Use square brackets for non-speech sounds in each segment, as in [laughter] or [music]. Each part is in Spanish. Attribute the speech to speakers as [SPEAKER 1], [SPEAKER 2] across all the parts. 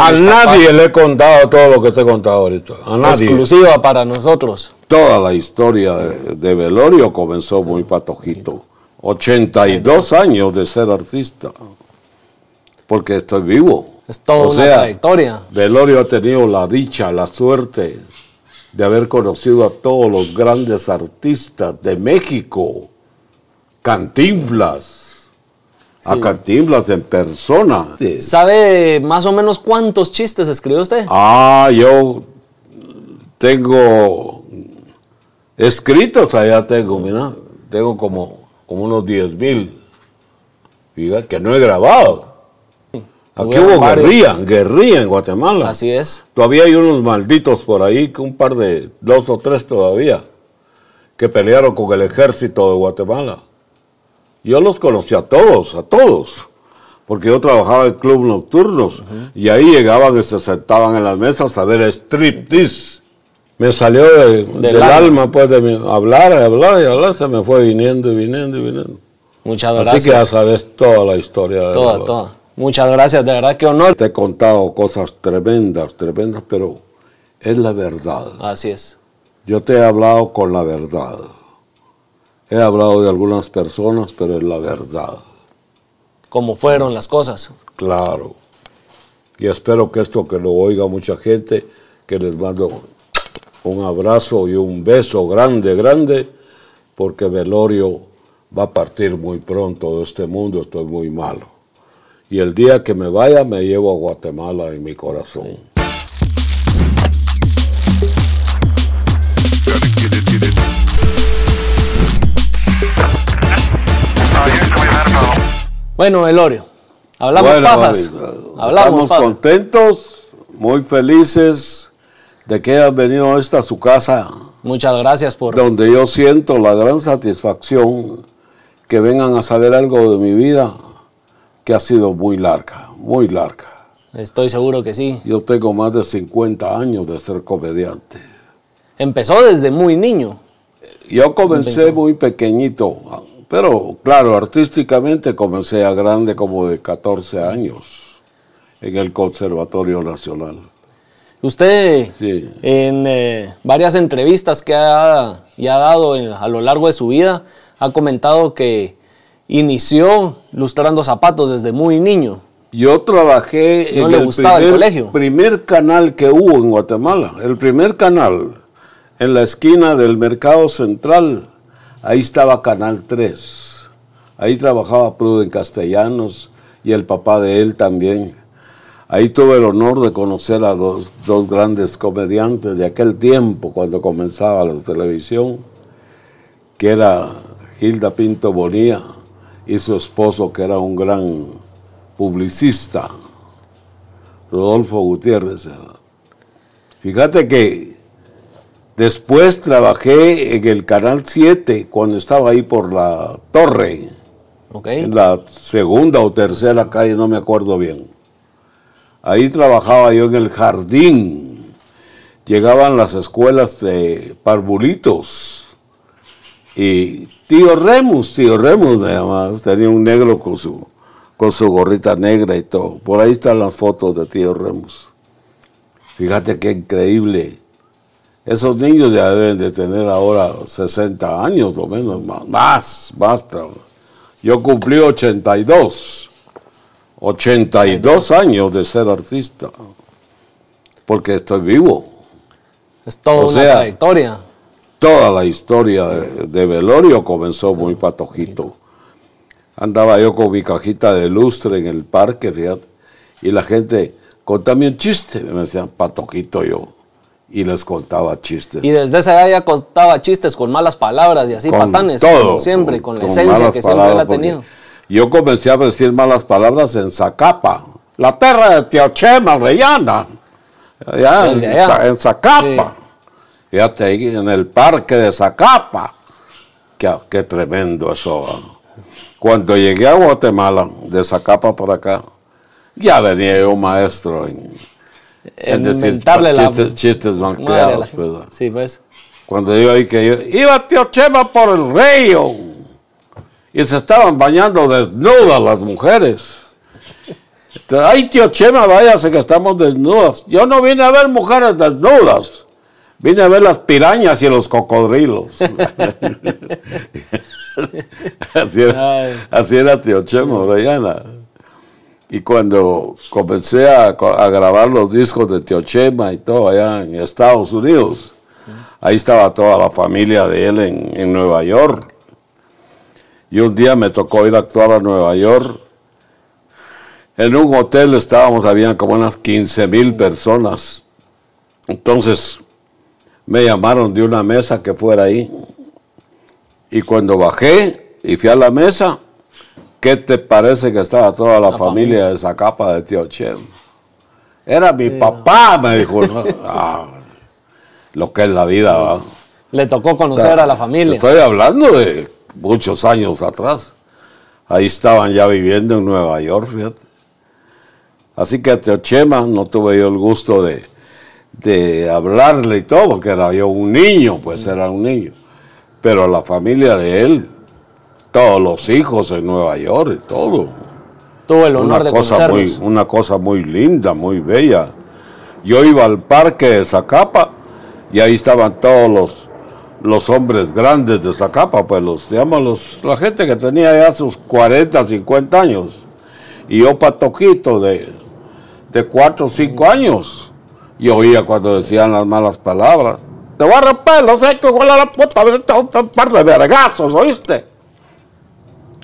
[SPEAKER 1] A nadie
[SPEAKER 2] papás.
[SPEAKER 1] le he contado todo lo que te he contado ahorita. A nadie.
[SPEAKER 2] Exclusiva para nosotros.
[SPEAKER 1] Toda la historia de, de Velorio comenzó muy patojito. 82 años de ser artista. Porque estoy vivo.
[SPEAKER 2] Es toda
[SPEAKER 1] O
[SPEAKER 2] una
[SPEAKER 1] sea,
[SPEAKER 2] trayectoria.
[SPEAKER 1] Velorio ha tenido la dicha, la suerte de haber conocido a todos los grandes artistas de México. Cantinflas. A. Cantinflas en persona.
[SPEAKER 2] ¿Sabe más o menos cuántos chistes escribió usted?
[SPEAKER 1] Ah, yo tengo escritos allá tengo, mira, tengo como, como unos 10 mil, fíjate, que no he grabado. Aquí hubo
[SPEAKER 2] varios.
[SPEAKER 1] guerrilla, guerrilla en Guatemala.
[SPEAKER 2] Así es.
[SPEAKER 1] Todavía hay unos malditos por ahí, que un par de, dos o tres todavía, que pelearon con el ejército de Guatemala. Yo los conocí a todos, a todos, porque yo trabajaba en club nocturnos y ahí llegaban y se sentaban en las mesas a ver striptease. Me salió de- del,
[SPEAKER 2] alma.
[SPEAKER 1] alma, pues, de mi- hablar, hablar y hablar, se me fue viniendo y viniendo y viniendo.
[SPEAKER 2] Muchas
[SPEAKER 1] Así
[SPEAKER 2] gracias.
[SPEAKER 1] que ya sabes toda la historia. de
[SPEAKER 2] Toda,
[SPEAKER 1] la-
[SPEAKER 2] toda. Muchas gracias, de verdad que honor.
[SPEAKER 1] Te he contado cosas tremendas, tremendas, pero es la verdad.
[SPEAKER 2] Así es.
[SPEAKER 1] Yo te he hablado con la verdad. He hablado de algunas personas, pero es la verdad.
[SPEAKER 2] Cómo fueron las cosas.
[SPEAKER 1] Claro. Y espero que esto que lo oiga mucha gente, que les mando un abrazo y un beso grande, grande, porque Velorio va a partir muy pronto de este mundo, estoy muy malo. Y el día que me vaya me llevo a Guatemala en mi corazón.
[SPEAKER 2] Bueno, Elorio. Hablamos
[SPEAKER 1] Bueno,
[SPEAKER 2] pajas. Hablamos
[SPEAKER 1] Estamos
[SPEAKER 2] pajas.
[SPEAKER 1] contentos, muy felices de que hayan venido a esta su casa,
[SPEAKER 2] Muchas gracias por.
[SPEAKER 1] donde yo siento la gran satisfacción que vengan a saber algo de mi vida que ha sido muy larga, muy larga.
[SPEAKER 2] Estoy seguro que sí.
[SPEAKER 1] Yo tengo más de 50 años de ser comediante.
[SPEAKER 2] Empezó desde muy niño.
[SPEAKER 1] Yo comencé muy pequeñito, pero claro, artísticamente comencé a grande como de 14 años en el Conservatorio Nacional.
[SPEAKER 2] Usted,
[SPEAKER 1] Sí.
[SPEAKER 2] en eh, varias entrevistas que ha, y ha dado en- a lo largo de su vida, ha comentado que inició lustrando zapatos desde muy niño.
[SPEAKER 1] Yo trabajé
[SPEAKER 2] ¿No
[SPEAKER 1] en el primer,
[SPEAKER 2] colegio?
[SPEAKER 1] primer canal que hubo en Guatemala, el primer canal, en la esquina del Mercado Central, ahí estaba Canal 3. Ahí trabajaba Pruden Castellanos y el papá de él también. Ahí tuve el honor de conocer a dos, dos grandes comediantes de aquel tiempo, cuando comenzaba la televisión, que era Gilda Pinto Bonía y su esposo, que era un gran publicista, Rodolfo Gutiérrez. Fíjate que después trabajé en el Canal 7, cuando estaba ahí por la torre, en la segunda o tercera calle, no me acuerdo bien. Ahí trabajaba yo en el jardín. Llegaban las escuelas de parvulitos. Y tío Remus, tío Remus me llamaba. Tenía un negro con su, con su gorrita negra y todo. Por ahí están las fotos de tío Remus. Fíjate qué increíble. Esos niños ya deben de tener ahora 60 años, lo menos, más, más, más. Yo cumplí 82. 82 años de ser artista. Porque estoy vivo.
[SPEAKER 2] Es toda
[SPEAKER 1] o
[SPEAKER 2] una
[SPEAKER 1] sea,
[SPEAKER 2] trayectoria.
[SPEAKER 1] Toda la historia de, de Velorio comenzó muy patojito. Andaba yo con mi cajita de lustre en el parque, fíjate, y la gente, contame un chiste, me decían, patojito yo, y les contaba chistes.
[SPEAKER 2] Y desde esa edad ya contaba chistes con malas palabras y así
[SPEAKER 1] Con
[SPEAKER 2] patanes,
[SPEAKER 1] todo,
[SPEAKER 2] como siempre, con, la esencia que siempre él ha tenido.
[SPEAKER 1] Yo comencé a decir malas palabras en Zacapa, la tierra de Teochema, Rellana, allá en,
[SPEAKER 2] allá.
[SPEAKER 1] En Zacapa. Fíjate ahí en el parque de Zacapa. Qué, qué tremendo eso. Cuando llegué a Guatemala, de Zacapa para acá, ya venía yo maestro en,
[SPEAKER 2] En
[SPEAKER 1] decir
[SPEAKER 2] inventarle la
[SPEAKER 1] chistes, chistes
[SPEAKER 2] la
[SPEAKER 1] malcriados.
[SPEAKER 2] gente.
[SPEAKER 1] ¿verdad?
[SPEAKER 2] Sí, pues.
[SPEAKER 1] Cuando yo oí que yo, iba tío Chema por el río y se estaban bañando desnudas las mujeres. Ay, tío Chema, váyase que estamos desnudos. Yo no vine a ver mujeres desnudas. Vine a ver las pirañas y los cocodrilos. [laughs] así, era, así, era, tío Chema, Briana. Y cuando comencé a, grabar los discos de Tío Chema y todo allá en Estados Unidos, ahí estaba toda la familia de él en, en Nueva York. Y un día me tocó ir a actuar a Nueva York. En un hotel estábamos, habían como unas 15 mil personas. Entonces me llamaron de una mesa que fuera ahí. Y cuando bajé y fui a la mesa, ¿qué te parece que estaba toda la, familia, de esa capa de tío Chem? Era mi papá, me dijo. [laughs] Ah, lo que es la vida,
[SPEAKER 2] Le tocó conocer a la familia.
[SPEAKER 1] estoy hablando de muchos años atrás. Ahí estaban ya viviendo en Nueva York, fíjate. Así que a Teochema no tuve yo el gusto de, de hablarle y todo, porque era yo un niño, pues era un niño. Pero la familia de él, todos los hijos en Nueva York y todo.
[SPEAKER 2] Tuvo el honor de
[SPEAKER 1] cosa muy, Una cosa muy linda, muy bella. Yo iba al parque de Zacapa y ahí estaban todos los los hombres grandes de Zacapa, pues los, digamos, la gente que tenía ya sus 40, 50 años. Y yo patoquito de, de 4 o 5 años. Y oía cuando decían las malas palabras. Te voy a romper los hechos, con la puta, un par de vergazos, ¿oíste?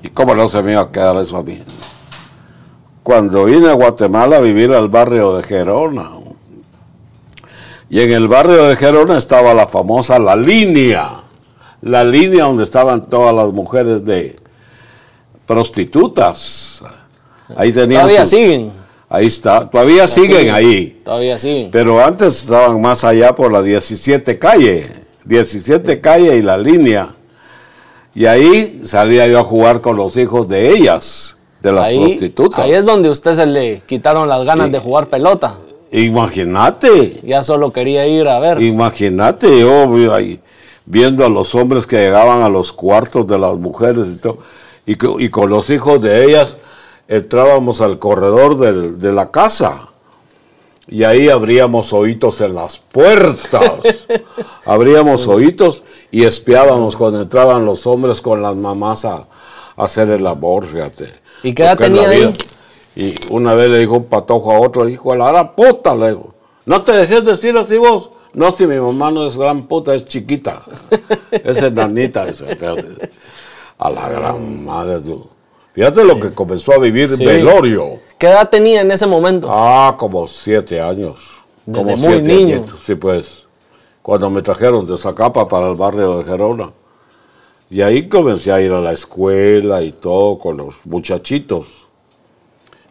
[SPEAKER 1] ¿Y cómo no se me iba a quedar eso a mí? Cuando vine a Guatemala a vivir al barrio de Gerona, y en el barrio de Gerona estaba la famosa La Línea, la línea donde estaban todas las mujeres de prostitutas.
[SPEAKER 2] Ahí tenían todavía siguen.
[SPEAKER 1] Ahí está, todavía siguen, ahí.
[SPEAKER 2] Todavía siguen.
[SPEAKER 1] Pero antes estaban más allá por la 17 calle, 17 calle y la línea. Y ahí salía yo a jugar con los hijos de ellas, de las prostitutas.
[SPEAKER 2] Ahí es donde usted se le quitaron las ganas de jugar pelota.
[SPEAKER 1] Imagínate.
[SPEAKER 2] Ya solo quería ir a ver.
[SPEAKER 1] Imagínate, yo ahí, viendo a los hombres que llegaban a los cuartos de las mujeres y todo, y, con los hijos de ellas entrábamos al corredor de la casa. Y ahí abríamos oídos en las puertas. [laughs] abríamos oídos y espiábamos cuando entraban los hombres con las mamás a, hacer el amor, fíjate.
[SPEAKER 2] ¿Y qué edad tenía ahí?
[SPEAKER 1] Y una vez le dijo un patojo a otro, dijo, a la puta, le digo, no te dejes decir así vos. No, si mi mamá no es gran puta, es chiquita. [laughs] es enanita. a la gran madre. Fíjate lo que comenzó a vivir Velorio.
[SPEAKER 2] ¿Qué edad tenía en ese momento?
[SPEAKER 1] Ah, como siete años. como
[SPEAKER 2] muy niño.
[SPEAKER 1] Sí, pues. Cuando me trajeron de Zacapa para el barrio de Gerona. Y ahí comencé a ir a la escuela y todo con los muchachitos.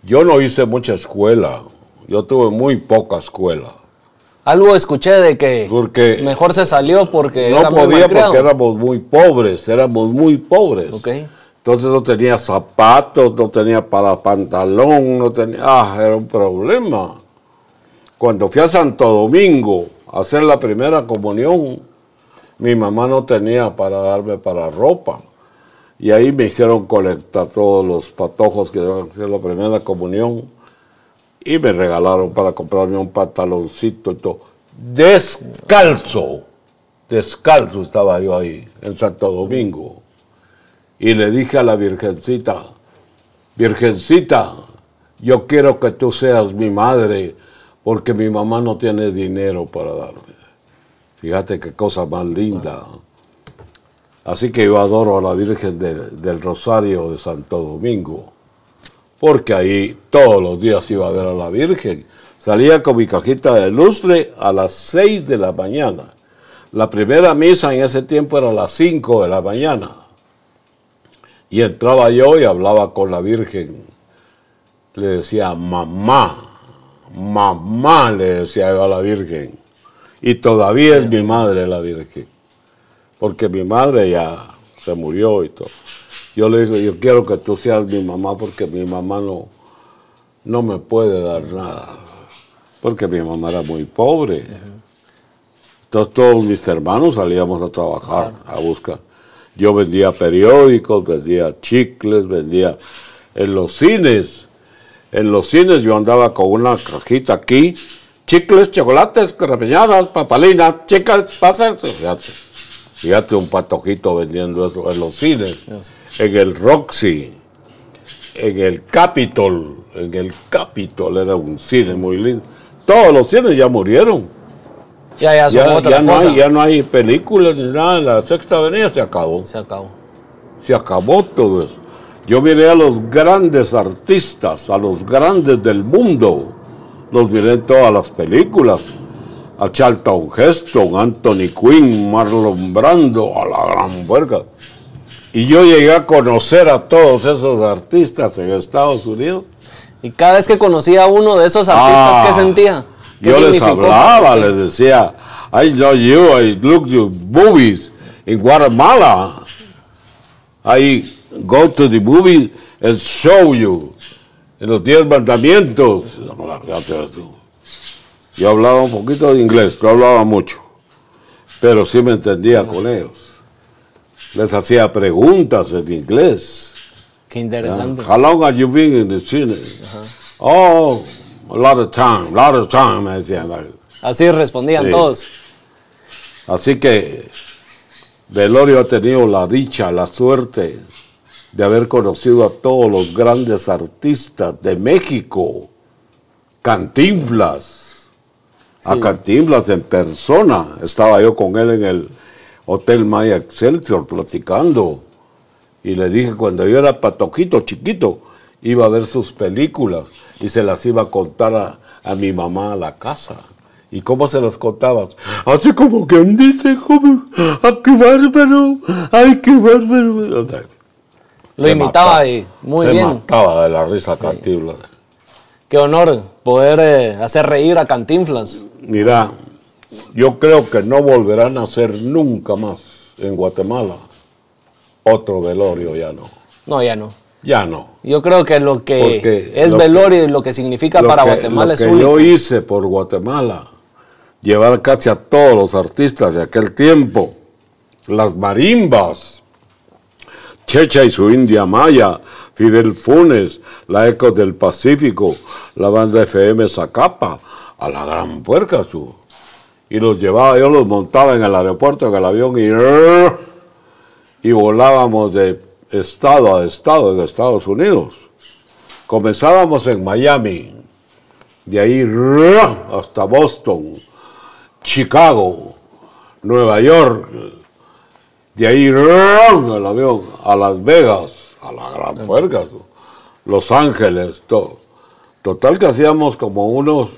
[SPEAKER 1] Yo no hice mucha escuela, yo tuve muy poca escuela.
[SPEAKER 2] Algo escuché de que porque mejor se salió porque
[SPEAKER 1] no podía porque éramos muy pobres, éramos muy pobres. Entonces no tenía zapatos, no tenía para pantalón, no tenía, ah, era un problema. Cuando fui a Santo Domingo a hacer la primera comunión, mi mamá no tenía para darme para ropa. Y ahí me hicieron colectar todos los patojos que iban a hacer la primera comunión. Y me regalaron para comprarme un pantaloncito y todo. Descalzo. Descalzo estaba yo ahí, en Santo Domingo. Y le dije a la Virgencita, Virgencita, yo quiero que tú seas mi madre porque mi mamá no tiene dinero para darme. Fíjate qué cosa más linda. Así que yo adoro a la Virgen del Rosario de Santo Domingo, porque ahí todos los días iba a ver a la Virgen. Salía con mi cajita de lustre a las 6 de la mañana. La primera misa en ese tiempo era a las 5 de la mañana. Y entraba yo y hablaba con la Virgen. Le decía, mamá, mamá, le decía yo a la Virgen. Y todavía es mi madre la Virgen porque mi madre ya se murió y todo. Yo le digo, yo quiero que tú seas mi mamá porque mi mamá no, no me puede dar nada, porque mi mamá era muy pobre. Entonces todos mis hermanos salíamos a trabajar, a buscar. Yo vendía periódicos, vendía chicles, vendía en los cines. en los cines yo andaba con una cajita aquí, chicles, chocolates, carrapeñadas, papalinas, chicas, pasan. Fíjate, fíjate un patojito vendiendo eso en los cines, en el Roxy, en el Capitol, en el Capitol era un cine muy lindo. Todos los cines ya murieron.
[SPEAKER 2] Ya, ya, son
[SPEAKER 1] Ya,
[SPEAKER 2] otra
[SPEAKER 1] ya no hay, ya no hay películas ni nada. La sexta avenida se acabó.
[SPEAKER 2] Se acabó.
[SPEAKER 1] Se acabó todo eso. Yo miré a los grandes artistas, a los grandes del mundo. Los miré en todas las películas. A Charlton Heston, Anthony Quinn, Marlon Brando, a la gran puerca. Y yo llegué a conocer a todos esos artistas en Estados Unidos.
[SPEAKER 2] Y cada vez que conocía a uno de esos artistas,
[SPEAKER 1] Ah,
[SPEAKER 2] ¿qué sentía? ¿Qué
[SPEAKER 1] Yo les hablaba, les decía, I know you, I look you movies in Guatemala. I go to the movie and show you en los diez mandamientos. Yo hablaba un poquito de inglés, no hablaba mucho, pero sí me entendía con ellos. Les hacía preguntas en inglés.
[SPEAKER 2] Qué interesante.
[SPEAKER 1] How long have you been in the cine? Oh, a lot of time, a lot of time, me decían.
[SPEAKER 2] Así respondían
[SPEAKER 1] Sí.
[SPEAKER 2] todos.
[SPEAKER 1] Así que Velorio ha tenido la dicha, la suerte de haber conocido a todos los grandes artistas de México. Cantinflas. A. Cantinflas en persona. Estaba yo con él en el Hotel Maya Excelsior platicando. Y le dije, cuando yo era patoquito, chiquito, iba a ver sus películas y se las iba a contar a, a mi mamá a la casa. ¿Y cómo se las contabas? Así como que dice, joven, ¡ah, qué bárbaro! ¡Ay, qué bárbaro! O sea,
[SPEAKER 2] Lo
[SPEAKER 1] se
[SPEAKER 2] imitaba
[SPEAKER 1] mataba-
[SPEAKER 2] y muy
[SPEAKER 1] se
[SPEAKER 2] bien.
[SPEAKER 1] mataba de la risa Cantinflas.
[SPEAKER 2] Qué honor poder eh, hacer reír a Cantinflas.
[SPEAKER 1] Mira, yo creo que no volverán a hacer nunca más en Guatemala otro velorio, ya no.
[SPEAKER 2] No, ya no.
[SPEAKER 1] Ya no.
[SPEAKER 2] Yo creo que lo que
[SPEAKER 1] Porque
[SPEAKER 2] es
[SPEAKER 1] lo que-
[SPEAKER 2] velorio y lo que significa
[SPEAKER 1] Lo
[SPEAKER 2] para
[SPEAKER 1] que-
[SPEAKER 2] Guatemala
[SPEAKER 1] lo
[SPEAKER 2] es
[SPEAKER 1] que
[SPEAKER 2] único.
[SPEAKER 1] yo hice por Guatemala, llevar casi a todos los artistas de aquel tiempo, las marimbas, Checha y su India Maya, Fidel Funes, la Eco del Pacífico, la banda FM Zacapa, a la gran puerca su. Y los llevaba, yo los montaba en el aeropuerto, en el avión y, y volábamos de estado a estado en Estados Unidos. Comenzábamos en Miami, de ahí hasta Boston, Chicago, Nueva York, de ahí el avión a Las Vegas, a la gran puerca, Los Ángeles, todo. Total que hacíamos como unos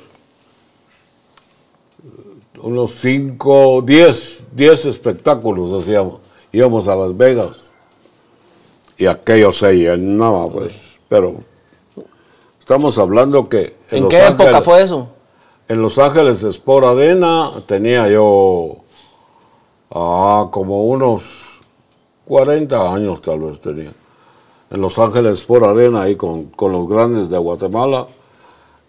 [SPEAKER 1] unos 5, 10, 10 espectáculos hacíamos. Íbamos a Las Vegas y aquello se llenaba, pues. Pero estamos hablando que...
[SPEAKER 2] ¿En qué época fue eso?
[SPEAKER 1] En Los Ángeles Sport Arena tenía yo ah, como unos 40 años tal vez tenía. En Los Ángeles Sport Arena ahí con, con los grandes de Guatemala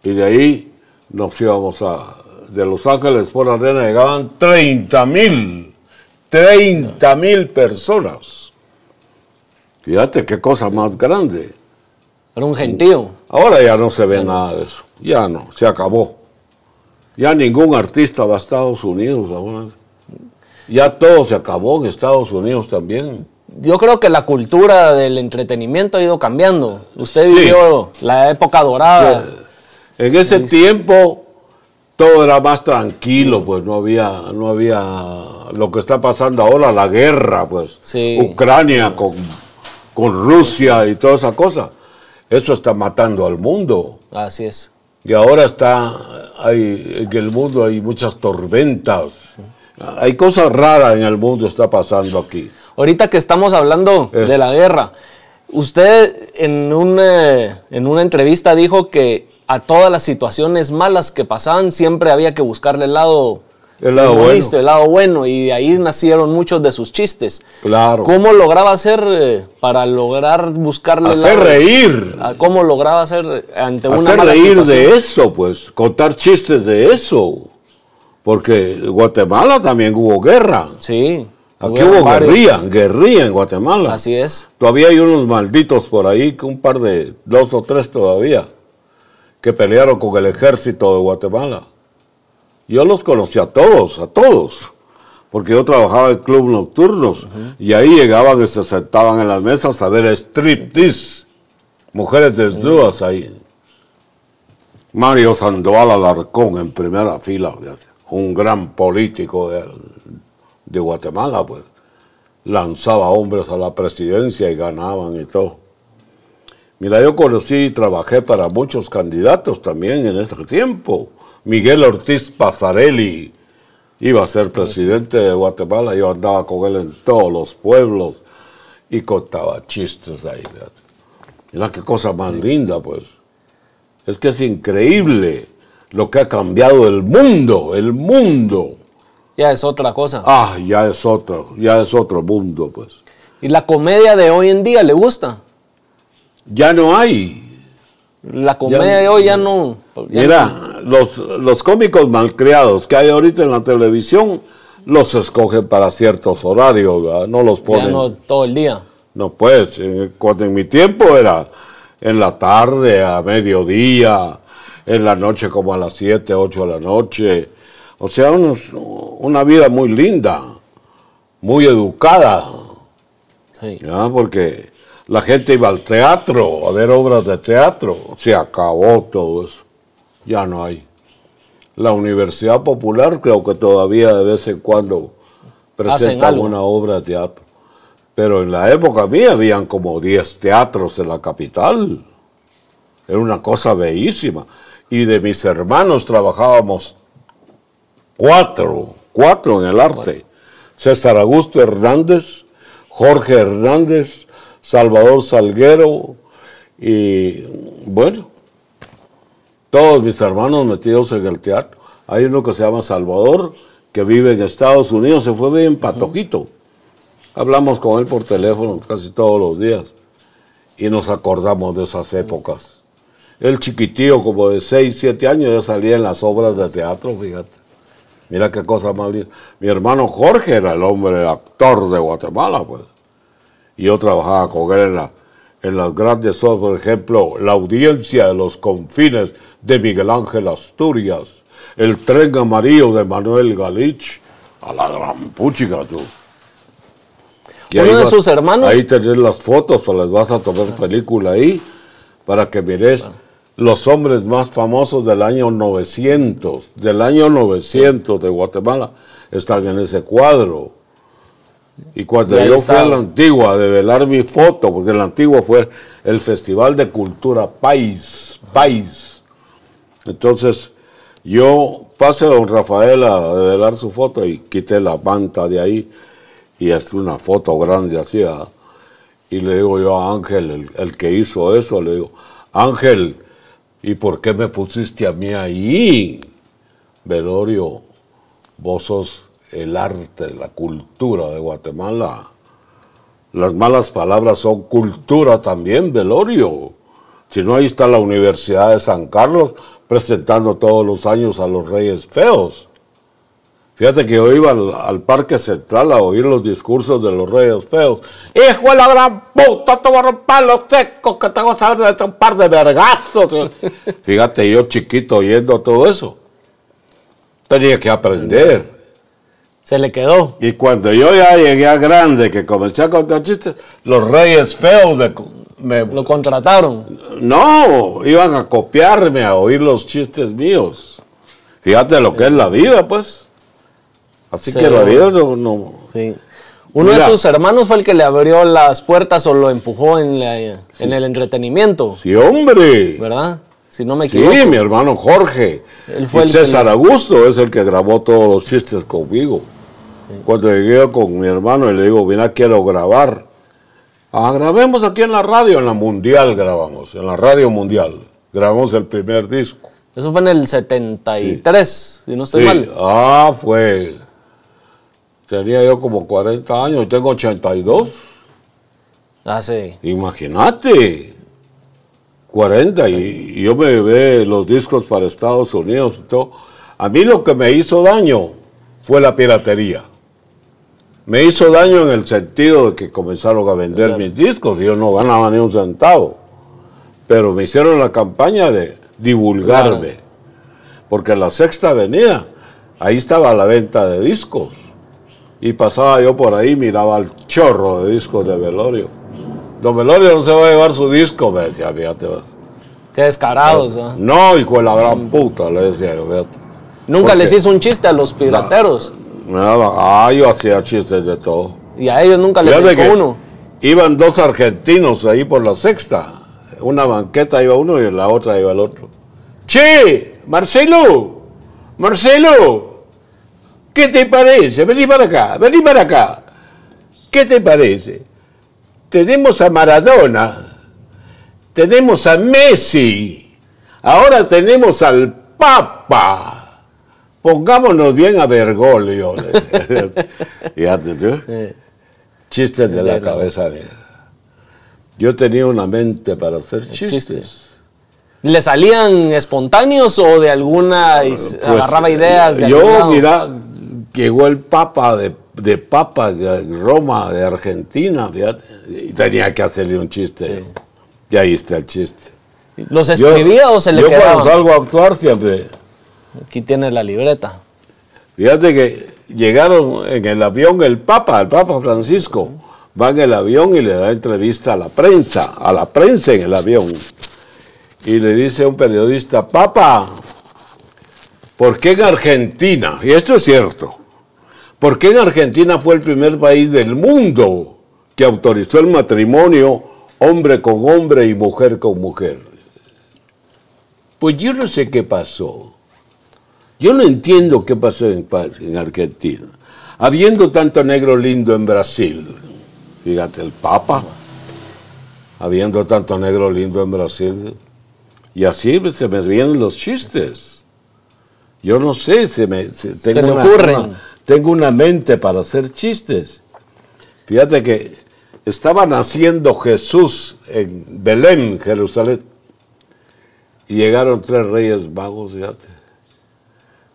[SPEAKER 1] y de ahí nos íbamos a... De Los Ángeles Sport Arena llegaban 30 mil, 30 mil personas. Fíjate qué cosa más grande.
[SPEAKER 2] Era un gentío.
[SPEAKER 1] Ahora ya no se ve nada de eso. Ya no, se acabó. Ya ningún artista va a Estados Unidos ahora. Ya todo se acabó en Estados Unidos también.
[SPEAKER 2] Yo creo que la cultura del entretenimiento ha ido cambiando. Usted
[SPEAKER 1] Sí.
[SPEAKER 2] vivió la época dorada.
[SPEAKER 1] En ese tiempo todo era más tranquilo, pues no había, no había lo que está pasando ahora, la guerra, pues.
[SPEAKER 2] Sí.
[SPEAKER 1] Ucrania con, con Rusia y toda esa cosa. Eso está matando al mundo.
[SPEAKER 2] Así es.
[SPEAKER 1] Y ahora está, hay, en el mundo hay muchas tormentas. Hay cosas raras en el mundo está pasando aquí.
[SPEAKER 2] Ahorita que estamos hablando
[SPEAKER 1] Es-
[SPEAKER 2] de la guerra, usted en, un, eh, en una entrevista dijo que a todas las situaciones malas que pasaban siempre había que buscarle el lado,
[SPEAKER 1] El lado bueno.
[SPEAKER 2] el lado bueno, y de ahí nacieron muchos de sus chistes.
[SPEAKER 1] Claro.
[SPEAKER 2] ¿Cómo lograba hacer eh, para lograr buscarle
[SPEAKER 1] Hacer
[SPEAKER 2] lado?
[SPEAKER 1] reír.
[SPEAKER 2] Ah, ¿Cómo lograba hacer ante una
[SPEAKER 1] Hacer
[SPEAKER 2] mala
[SPEAKER 1] reír
[SPEAKER 2] situación?
[SPEAKER 1] de eso, pues. Contar chistes de eso. Porque en Guatemala también hubo guerra.
[SPEAKER 2] Sí.
[SPEAKER 1] Aquí hubo
[SPEAKER 2] varios.
[SPEAKER 1] guerrilla, guerrilla en Guatemala.
[SPEAKER 2] Así es.
[SPEAKER 1] Todavía hay unos malditos por ahí, que un par de, dos o tres todavía, que pelearon con el ejército de Guatemala. Yo los conocí a todos, a todos, porque yo trabajaba en club nocturnos y ahí llegaban y se sentaban en las mesas a ver striptease, mujeres desnudas ahí. Mario Sandoval Alarcón en primera fila, un gran político de, de Guatemala, pues lanzaba hombres a la presidencia y ganaban y todo. Mira, yo conocí y trabajé para muchos candidatos también en este tiempo. Miguel Ortiz Pasarelli iba a ser presidente de Guatemala, yo andaba con él en todos los pueblos y contaba chistes ahí. Mira qué cosa más linda, pues. Es que es increíble lo que ha cambiado el mundo, el mundo.
[SPEAKER 2] Ya es otra cosa.
[SPEAKER 1] Ah, ya es otro, ya es otro mundo, pues.
[SPEAKER 2] ¿Y la comedia de hoy en día le gusta?
[SPEAKER 1] Ya no hay.
[SPEAKER 2] La comedia de hoy ya no. ya
[SPEAKER 1] Mira,
[SPEAKER 2] no-
[SPEAKER 1] los, los cómicos malcriados que hay ahorita en la televisión los escogen para ciertos horarios, ¿verdad? no los
[SPEAKER 2] ya
[SPEAKER 1] ponen.
[SPEAKER 2] no
[SPEAKER 1] No,
[SPEAKER 2] todo el día.
[SPEAKER 1] pues, en, cuando en mi tiempo era en la tarde, a mediodía, en la noche como a las 7, 8 de la noche. O sea, unos- una vida muy linda, muy educada.
[SPEAKER 2] Sí.
[SPEAKER 1] ¿ya? porque la gente iba al teatro a ver obras de teatro, se acabó todo eso, ya no hay. La Universidad Popular creo que todavía de vez en cuando presenta una obra de teatro, pero en la época mía habían como 10 teatros en la capital, era una cosa bellísima, y de mis hermanos trabajábamos cuatro, cuatro en el arte. César Augusto Hernández, Jorge Hernández, Salvador Salguero y bueno, todos mis hermanos metidos en el teatro. Hay uno que se llama Salvador, que vive en Estados Unidos, se fue bien patojito. Hablamos con él por teléfono casi todos los días y nos acordamos de esas épocas. El chiquitío, como de 6, 7 años, ya salía en las obras de teatro, fíjate. Mira qué cosa más linda. Mi hermano Jorge era el hombre actor de Guatemala, pues. Y yo trabajaba con él en, la- en las grandes obras, por ejemplo, La audiencia de los confines de Miguel Ángel Asturias, El tren amarillo de Manuel Galich, a la gran puchica, tú. Y
[SPEAKER 2] Uno de
[SPEAKER 1] vas-
[SPEAKER 2] sus hermanos-
[SPEAKER 1] Ahí tenés las fotos, o les vas a tomar película ahí, para que mires los hombres más famosos del año 900, del año 900 de Guatemala, están en ese cuadro. Y cuando
[SPEAKER 2] Y
[SPEAKER 1] yo fui a la antigua a develar mi foto, porque la antigua fue el Festival de Cultura País, País. Entonces, yo pasé a don Rafael a develar su foto y quité la manta de ahí y es una foto grande así. Y le digo yo a Ángel, el, el que hizo eso, le digo, Ángel, ¿y por qué me pusiste a mí ahí? Velorio, vos sos el arte, la cultura de Guatemala. Las malas palabras son cultura también, Velorio. Si no, ahí está la Universidad de San Carlos presentando todos los años a los Reyes Feos. Fíjate que yo iba al, Parque Central a oír los discursos de los Reyes Feos. Hijo de la gran puta, te voy a romper los secos, que tengo que saber de un par de vergazos. Fíjate, yo chiquito oyendo todo eso. Tenía que aprender.
[SPEAKER 2] Se le quedó.
[SPEAKER 1] Y cuando yo ya llegué a grande, que comencé a contar chistes, los Reyes Feos me, me-
[SPEAKER 2] Lo contrataron.
[SPEAKER 1] no, iban a copiarme, a oír los chistes míos. Fíjate lo que es la vida, pues. Así
[SPEAKER 2] Sí.
[SPEAKER 1] que la vida no... no-
[SPEAKER 2] Sí. Uno
[SPEAKER 1] Mira.
[SPEAKER 2] de sus hermanos fue el que le abrió las puertas o lo empujó en, la- en el entretenimiento,
[SPEAKER 1] Sí, hombre.
[SPEAKER 2] ¿verdad? Si no me
[SPEAKER 1] Sí,
[SPEAKER 2] equivoco.
[SPEAKER 1] mi hermano Jorge.
[SPEAKER 2] Él fue
[SPEAKER 1] y
[SPEAKER 2] el que
[SPEAKER 1] César
[SPEAKER 2] le-
[SPEAKER 1] Augusto es el que grabó todos los chistes conmigo. Cuando llegué con mi hermano y le digo, mira, quiero grabar. Ah, grabemos aquí en la radio, en la Mundial grabamos, en la Radio Mundial. Grabamos el primer disco.
[SPEAKER 2] Eso fue en el 73, si no estoy
[SPEAKER 1] Sí.
[SPEAKER 2] mal.
[SPEAKER 1] Ah, fue. Tenía yo como 40 años, tengo 82.
[SPEAKER 2] Hace.
[SPEAKER 1] Imagínate. 40 y, y yo me llevé los discos para Estados Unidos y todo. A mí lo que me hizo daño fue la piratería. Me hizo daño en el sentido de que comenzaron a vender mis discos y yo no ganaba ni un centavo. Pero me hicieron la campaña de divulgarme. Porque en la sexta avenida, ahí estaba la venta de discos. Y pasaba yo por ahí, miraba el chorro de discos de Velorio. Don Velorio no se va a llevar su disco, me decía, fíjate.
[SPEAKER 2] Qué descarados. ¿ah?
[SPEAKER 1] No, hijo de la gran puta, le decía yo, fíjate.
[SPEAKER 2] Nunca
[SPEAKER 1] Porque-
[SPEAKER 2] les hizo un chiste a los pirateros.
[SPEAKER 1] Ah, yo hacía chistes de todo.
[SPEAKER 2] Y a ellos nunca les
[SPEAKER 1] que
[SPEAKER 2] uno.
[SPEAKER 1] Iban dos argentinos ahí por la sexta. Una banqueta iba uno y en la otra iba el otro. Che, Marcelo, Marcelo, ¿qué te parece? Vení para acá, vení para acá. ¿Qué te parece? Tenemos a Maradona, tenemos a Messi, ahora tenemos al Papa. Pongámonos bien a Bergoglio. Fíjate [laughs] tú. Chistes de la cabeza mía. Yo tenía una mente para hacer chistes.
[SPEAKER 2] chistes. ¿Le salían espontáneos o de alguna is-
[SPEAKER 1] Pues,
[SPEAKER 2] agarraba ideas de
[SPEAKER 1] Yo, mira, llegó el Papa de, de Papa de Roma, de Argentina, fíjate, y tenía que hacerle un chiste. Y ahí está el chiste.
[SPEAKER 2] ¿Los
[SPEAKER 1] Yo-
[SPEAKER 2] escribía o se le
[SPEAKER 1] yo cuando salgo a actuar siempre,
[SPEAKER 2] Aquí tiene la libreta.
[SPEAKER 1] fíjate que llegaron en el avión el Papa, el Papa Francisco, va en el avión y le da entrevista a la prensa, a la prensa en el avión. Y le dice a un periodista, Papa, ¿por qué en Argentina? Y esto es cierto. ¿Por qué en Argentina fue el primer país del mundo que autorizó el matrimonio hombre con hombre y mujer con mujer? Pues yo no sé qué pasó. Yo no entiendo qué pasó en, Argentina. Habiendo tanto negro lindo en Brasil, fíjate, el Papa, habiendo tanto negro lindo en Brasil, y así se me vienen los chistes. Yo no sé, se me se- tengo, una- tengo una mente para hacer chistes. Fíjate que estaba naciendo Jesús en Belén, Jerusalén, y llegaron tres reyes magos, fíjate.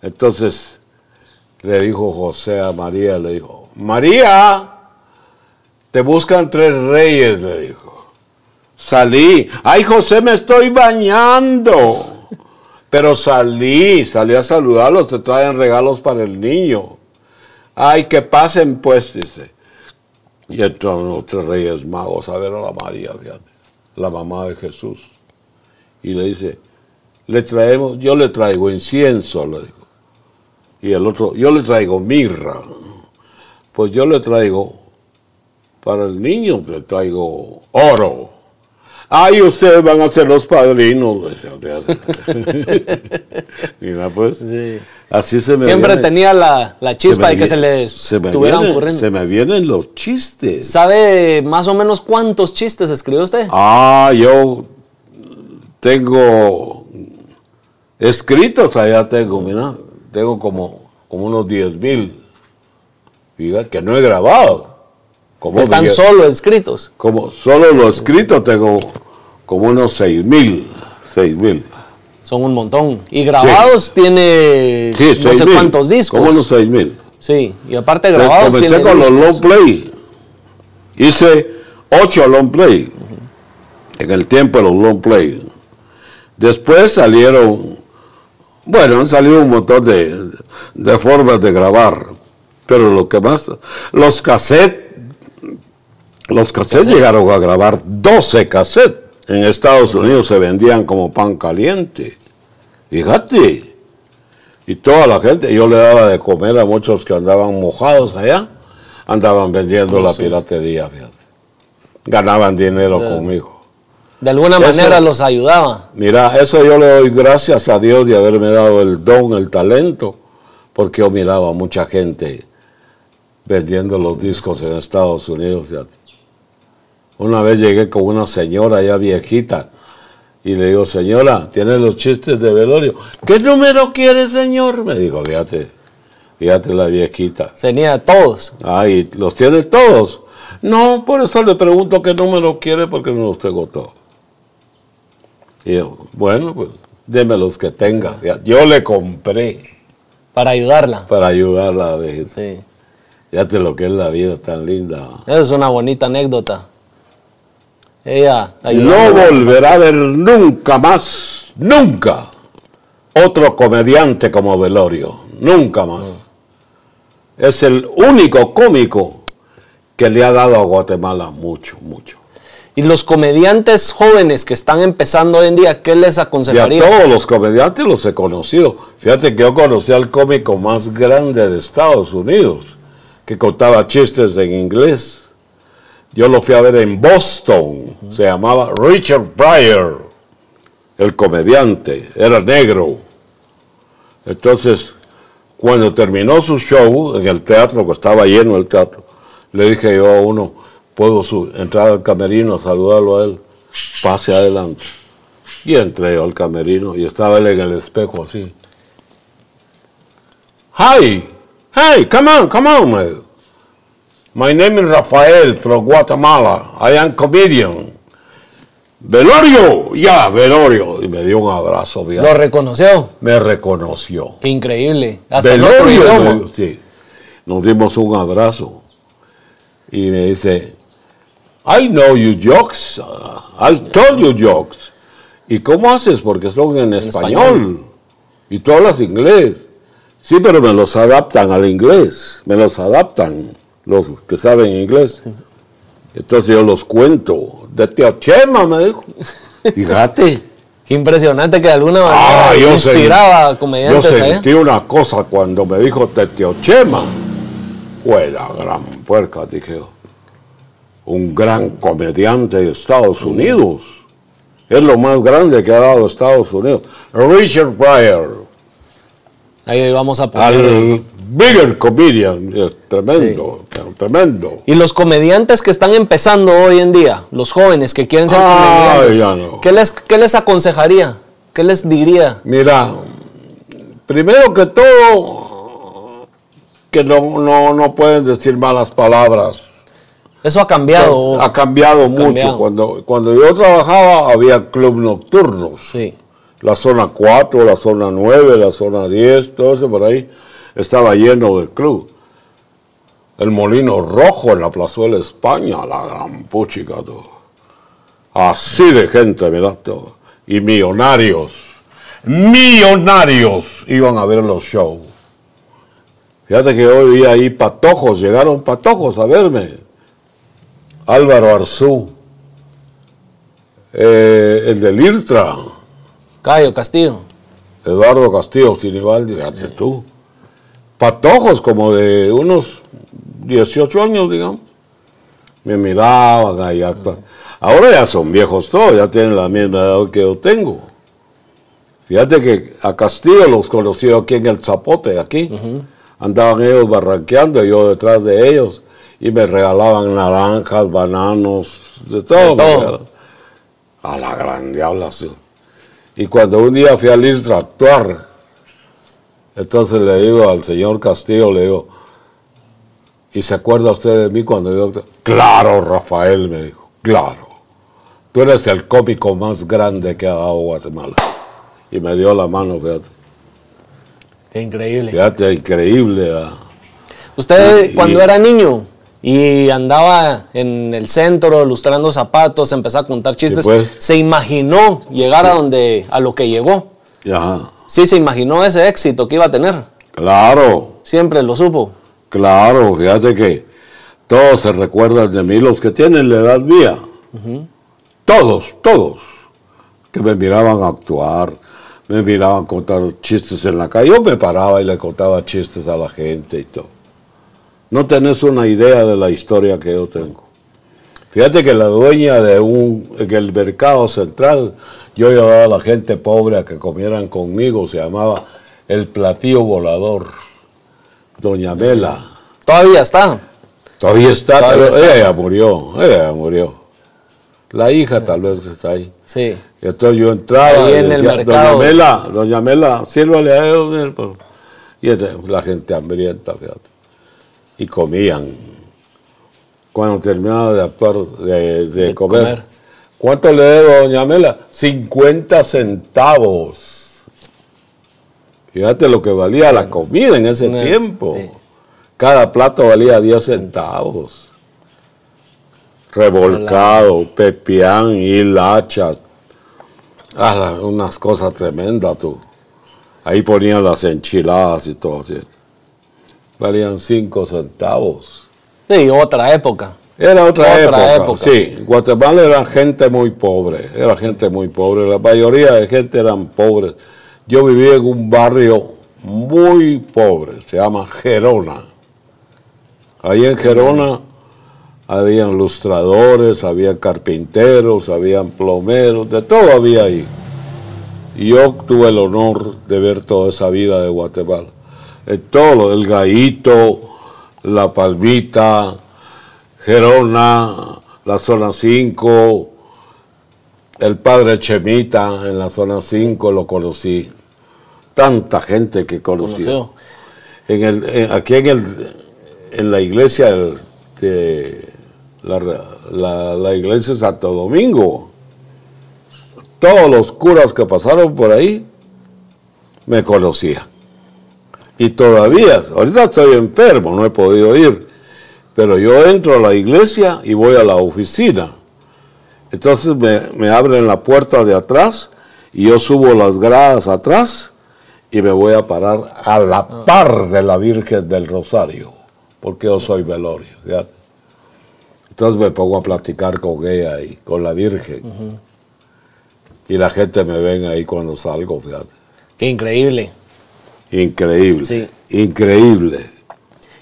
[SPEAKER 1] Entonces le dijo José a María, le dijo, María, te buscan tres reyes, le dijo. Salí, ay José, me estoy bañando. Pero salí, salí a saludarlos, te traen regalos para el niño. Ay, que pasen pues, dice. Y entraron los tres reyes magos a ver a la María, la mamá de Jesús. Y le dice, le traemos, yo le traigo incienso, le dijo. Y el otro, yo le traigo mirra. Pues yo le traigo, para el niño le traigo oro. Ay, ustedes van a ser los padrinos. [laughs] [laughs] Mira, pues,
[SPEAKER 2] Sí.
[SPEAKER 1] así se me
[SPEAKER 2] Siempre
[SPEAKER 1] viene-
[SPEAKER 2] tenía la, la chispa de que se les
[SPEAKER 1] se me
[SPEAKER 2] ocurriendo.
[SPEAKER 1] Se me vienen los chistes.
[SPEAKER 2] ¿Sabe más o menos cuántos chistes escribió usted?
[SPEAKER 1] Ah, yo tengo escritos allá tengo, mira, tengo como, como unos 10 mil, que no he grabado. Como
[SPEAKER 2] Están
[SPEAKER 1] diez-
[SPEAKER 2] solo escritos.
[SPEAKER 1] Como solo lo escrito tengo como unos 6 mil, 6 mil.
[SPEAKER 2] Son un montón. Y grabados tiene
[SPEAKER 1] Sí,
[SPEAKER 2] no sé
[SPEAKER 1] mil,
[SPEAKER 2] cuántos discos.
[SPEAKER 1] Como unos 6 mil.
[SPEAKER 2] Sí, y aparte
[SPEAKER 1] Entonces,
[SPEAKER 2] grabados
[SPEAKER 1] Comencé
[SPEAKER 2] tiene
[SPEAKER 1] con los
[SPEAKER 2] discos.
[SPEAKER 1] long play. Hice ocho long play. En el tiempo de los long play. Después salieron, bueno, han salido un montón de, de formas de grabar. Pero lo que más, los cassettes, los cassettes llegaron a grabar 12 cassettes. En Estados Unidos se vendían como pan caliente. Fíjate. Y toda la gente, yo le daba de comer a muchos que andaban mojados allá, andaban vendiendo la piratería, fíjate. Ganaban dinero conmigo.
[SPEAKER 2] De alguna
[SPEAKER 1] Eso-
[SPEAKER 2] manera los ayudaba.
[SPEAKER 1] Mira, eso yo le doy gracias a Dios de haberme dado el don, el talento, porque yo miraba a mucha gente vendiendo los discos en Estados Unidos. Una vez llegué con una señora ya viejita y le digo, señora, ¿tiene los chistes de velorio? ¿Qué número quiere, señor? Me dijo, fíjate, fíjate la viejita.
[SPEAKER 2] Tenía todos.
[SPEAKER 1] Ay, ¿los tiene todos? No, por eso le pregunto qué número quiere porque no los tengo todos. Y yo, bueno, pues deme los que tenga. Ya- Yo le compré
[SPEAKER 2] Para ayudarla.
[SPEAKER 1] para ayudarla a ver.
[SPEAKER 2] Sí.
[SPEAKER 1] Fíjate lo que es la vida tan linda.
[SPEAKER 2] Esa es una bonita anécdota. Ella
[SPEAKER 1] No volverá a ver nunca más Nunca otro comediante como Velorio. Nunca más. Es el único cómico que le ha dado a Guatemala mucho, mucho.
[SPEAKER 2] Y los comediantes jóvenes que están empezando hoy en día, ¿qué les
[SPEAKER 1] Y a
[SPEAKER 2] aconsejaría?
[SPEAKER 1] todos los comediantes los he conocido. Fíjate que yo conocí al cómico más grande de Estados Unidos, que contaba chistes en inglés. Yo lo fui a ver en Boston. Se llamaba Richard Pryor, el comediante. Era negro. Entonces, cuando terminó su show en el teatro, que estaba lleno el teatro, le dije yo a uno, puedo entrar al camerino a saludarlo a él. Pase adelante. Y entré yo al camerino y estaba él en el espejo así. Hi, hey, come on, come on, man. My name is Rafael from Guatemala. I am comedian. Velorio, ya, Velorio. Y me dio un abrazo, bien.
[SPEAKER 2] ¿Lo reconoció?
[SPEAKER 1] Me reconoció.
[SPEAKER 2] Qué increíble. Hasta
[SPEAKER 1] Velorio, me sí. Nos dimos un abrazo. Y me dice, I know you jokes. uh, I told you jokes. ¿Y cómo haces? Porque son en, español.
[SPEAKER 2] español.
[SPEAKER 1] Y tú hablas inglés. Sí, pero me los adaptan al inglés. Me los adaptan los que saben inglés. Entonces yo los cuento. De Teo Chema, me dijo. [laughs] Fíjate.
[SPEAKER 2] Qué impresionante que de alguna manera
[SPEAKER 1] Ah, yo
[SPEAKER 2] inspiraba a
[SPEAKER 1] Yo
[SPEAKER 2] comediantes allá.
[SPEAKER 1] sentí una cosa cuando me dijo Tetiochema. Fue la gran puerca, dije yo. Un gran comediante de Estados Unidos. Es lo más grande que ha dado Estados Unidos. Richard Pryor.
[SPEAKER 2] Ahí vamos a poner.
[SPEAKER 1] Al bigger comedian. Es tremendo, tremendo.
[SPEAKER 2] Y los comediantes que están empezando hoy en día, los jóvenes que quieren ser comediantes,
[SPEAKER 1] ya no.
[SPEAKER 2] ¿qué, les, ¿qué les aconsejaría? ¿Qué les diría?
[SPEAKER 1] Mira, primero que todo, que no, no, no pueden decir malas palabras.
[SPEAKER 2] Eso ha cambiado.
[SPEAKER 1] Ha cambiado mucho.
[SPEAKER 2] cambiado.
[SPEAKER 1] Cuando, cuando yo trabajaba había club nocturnos.
[SPEAKER 2] Sí.
[SPEAKER 1] La zona 4, la zona 9, la zona 10, todo eso por ahí estaba lleno de club. El Molino Rojo en la Plazuela España, la gran puchica, todo. Así de gente, mira todo. Y millonarios, millonarios iban a ver los shows. Fíjate que hoy vi ahí patojos, llegaron patojos a verme. Álvaro Arzú, eh, el del IRTRA,
[SPEAKER 2] Cayo Castillo.
[SPEAKER 1] Eduardo Castillo Sinibaldi, fíjate tú. Patojos como de unos 18 años, digamos. Me miraban ahí hasta. Ahora ya son viejos todos, ya tienen la misma edad que yo tengo. Fíjate que a Castillo los conocí aquí en el Zapote, aquí. Andaban ellos barranqueando, yo detrás de ellos. Y me regalaban naranjas, bananos, de todo.
[SPEAKER 2] De.
[SPEAKER 1] A la gran diabla, sí. Y cuando un día fui al IRSA a actuar, entonces le digo al señor Castillo, le digo, ¿y se acuerda usted de mí cuando yo? Claro, Rafael, me dijo, claro. Tú eres el cómico más grande que ha dado Guatemala. Y me dio la mano, fíjate.
[SPEAKER 2] Qué increíble.
[SPEAKER 1] Fíjate, increíble.
[SPEAKER 2] Usted
[SPEAKER 1] Y-
[SPEAKER 2] cuando era niño y andaba en el centro lustrando zapatos, empezaba a contar chistes,
[SPEAKER 1] pues.
[SPEAKER 2] se imaginó llegar a donde a lo que llegó.
[SPEAKER 1] Ya,
[SPEAKER 2] Sí, se imaginó ese éxito que iba a tener.
[SPEAKER 1] claro.
[SPEAKER 2] Siempre lo supo.
[SPEAKER 1] Claro, fíjate que todos se recuerdan de mí, los que tienen la edad mía. Todos, todos. Que me miraban actuar, me miraban contar chistes en la calle. Yo me paraba y le contaba chistes a la gente y todo. No tenés una idea de la historia que yo tengo. Fíjate que la dueña de un, en el mercado central, yo llevaba a la gente pobre a que comieran conmigo, se llamaba el platillo volador. Doña Mela.
[SPEAKER 2] Todavía está.
[SPEAKER 1] Todavía está,
[SPEAKER 2] Todavía
[SPEAKER 1] pero
[SPEAKER 2] está.
[SPEAKER 1] ella ya murió, ella ya murió. La hija tal vez está ahí.
[SPEAKER 2] Sí.
[SPEAKER 1] Entonces yo entraba
[SPEAKER 2] Ahí
[SPEAKER 1] y
[SPEAKER 2] en el
[SPEAKER 1] decía,
[SPEAKER 2] mercado.
[SPEAKER 1] Doña Mela, Doña Mela, sírvale a por-". Y la gente hambrienta, fíjate. Y comían. Cuando terminaba de actuar, de, de
[SPEAKER 2] De
[SPEAKER 1] comer,
[SPEAKER 2] comer.
[SPEAKER 1] ¿cuánto le debo a Doña Mela? 50 centavos. Fíjate lo que valía la comida en ese
[SPEAKER 2] No
[SPEAKER 1] tiempo.
[SPEAKER 2] sí.
[SPEAKER 1] Cada plato valía 10 centavos. Revolcado, pepián, hilachas, Ah, unas cosas tremendas, tú. Ahí ponían las enchiladas y todo así. Valían cinco centavos.
[SPEAKER 2] Sí, otra época.
[SPEAKER 1] Era otra,
[SPEAKER 2] Otra
[SPEAKER 1] época.
[SPEAKER 2] época.
[SPEAKER 1] Sí, Guatemala era gente muy pobre. Era gente muy pobre. La mayoría de gente eran pobres. Yo vivía en un barrio muy pobre. Se llama Gerona. Ahí en Gerona habían lustradores, había carpinteros, habían plomeros, de todo había ahí. Y yo tuve el honor de ver toda esa vida de Guatemala. Eh, todo, el gallito, la palmita, Gerona, la zona 5, el padre Chemita en la zona 5 lo conocí. Tanta gente que conocí. En el, en- aquí en, el, en la iglesia de la, la- la iglesia de Santo Domingo, todos los curas que pasaron por ahí me conocían. Y todavía, ahorita estoy enfermo, no he podido ir, pero yo entro a la iglesia y voy a la oficina. Entonces me, me abren la puerta de atrás y yo subo las gradas atrás y me voy a parar a la par de la Virgen del Rosario, porque yo soy velorio. ¿ya? Entonces me pongo a platicar con ella y con la Virgen. Y la gente me ven ahí cuando salgo, fíjate.
[SPEAKER 2] Qué increíble.
[SPEAKER 1] Increíble.
[SPEAKER 2] Sí.
[SPEAKER 1] Increíble.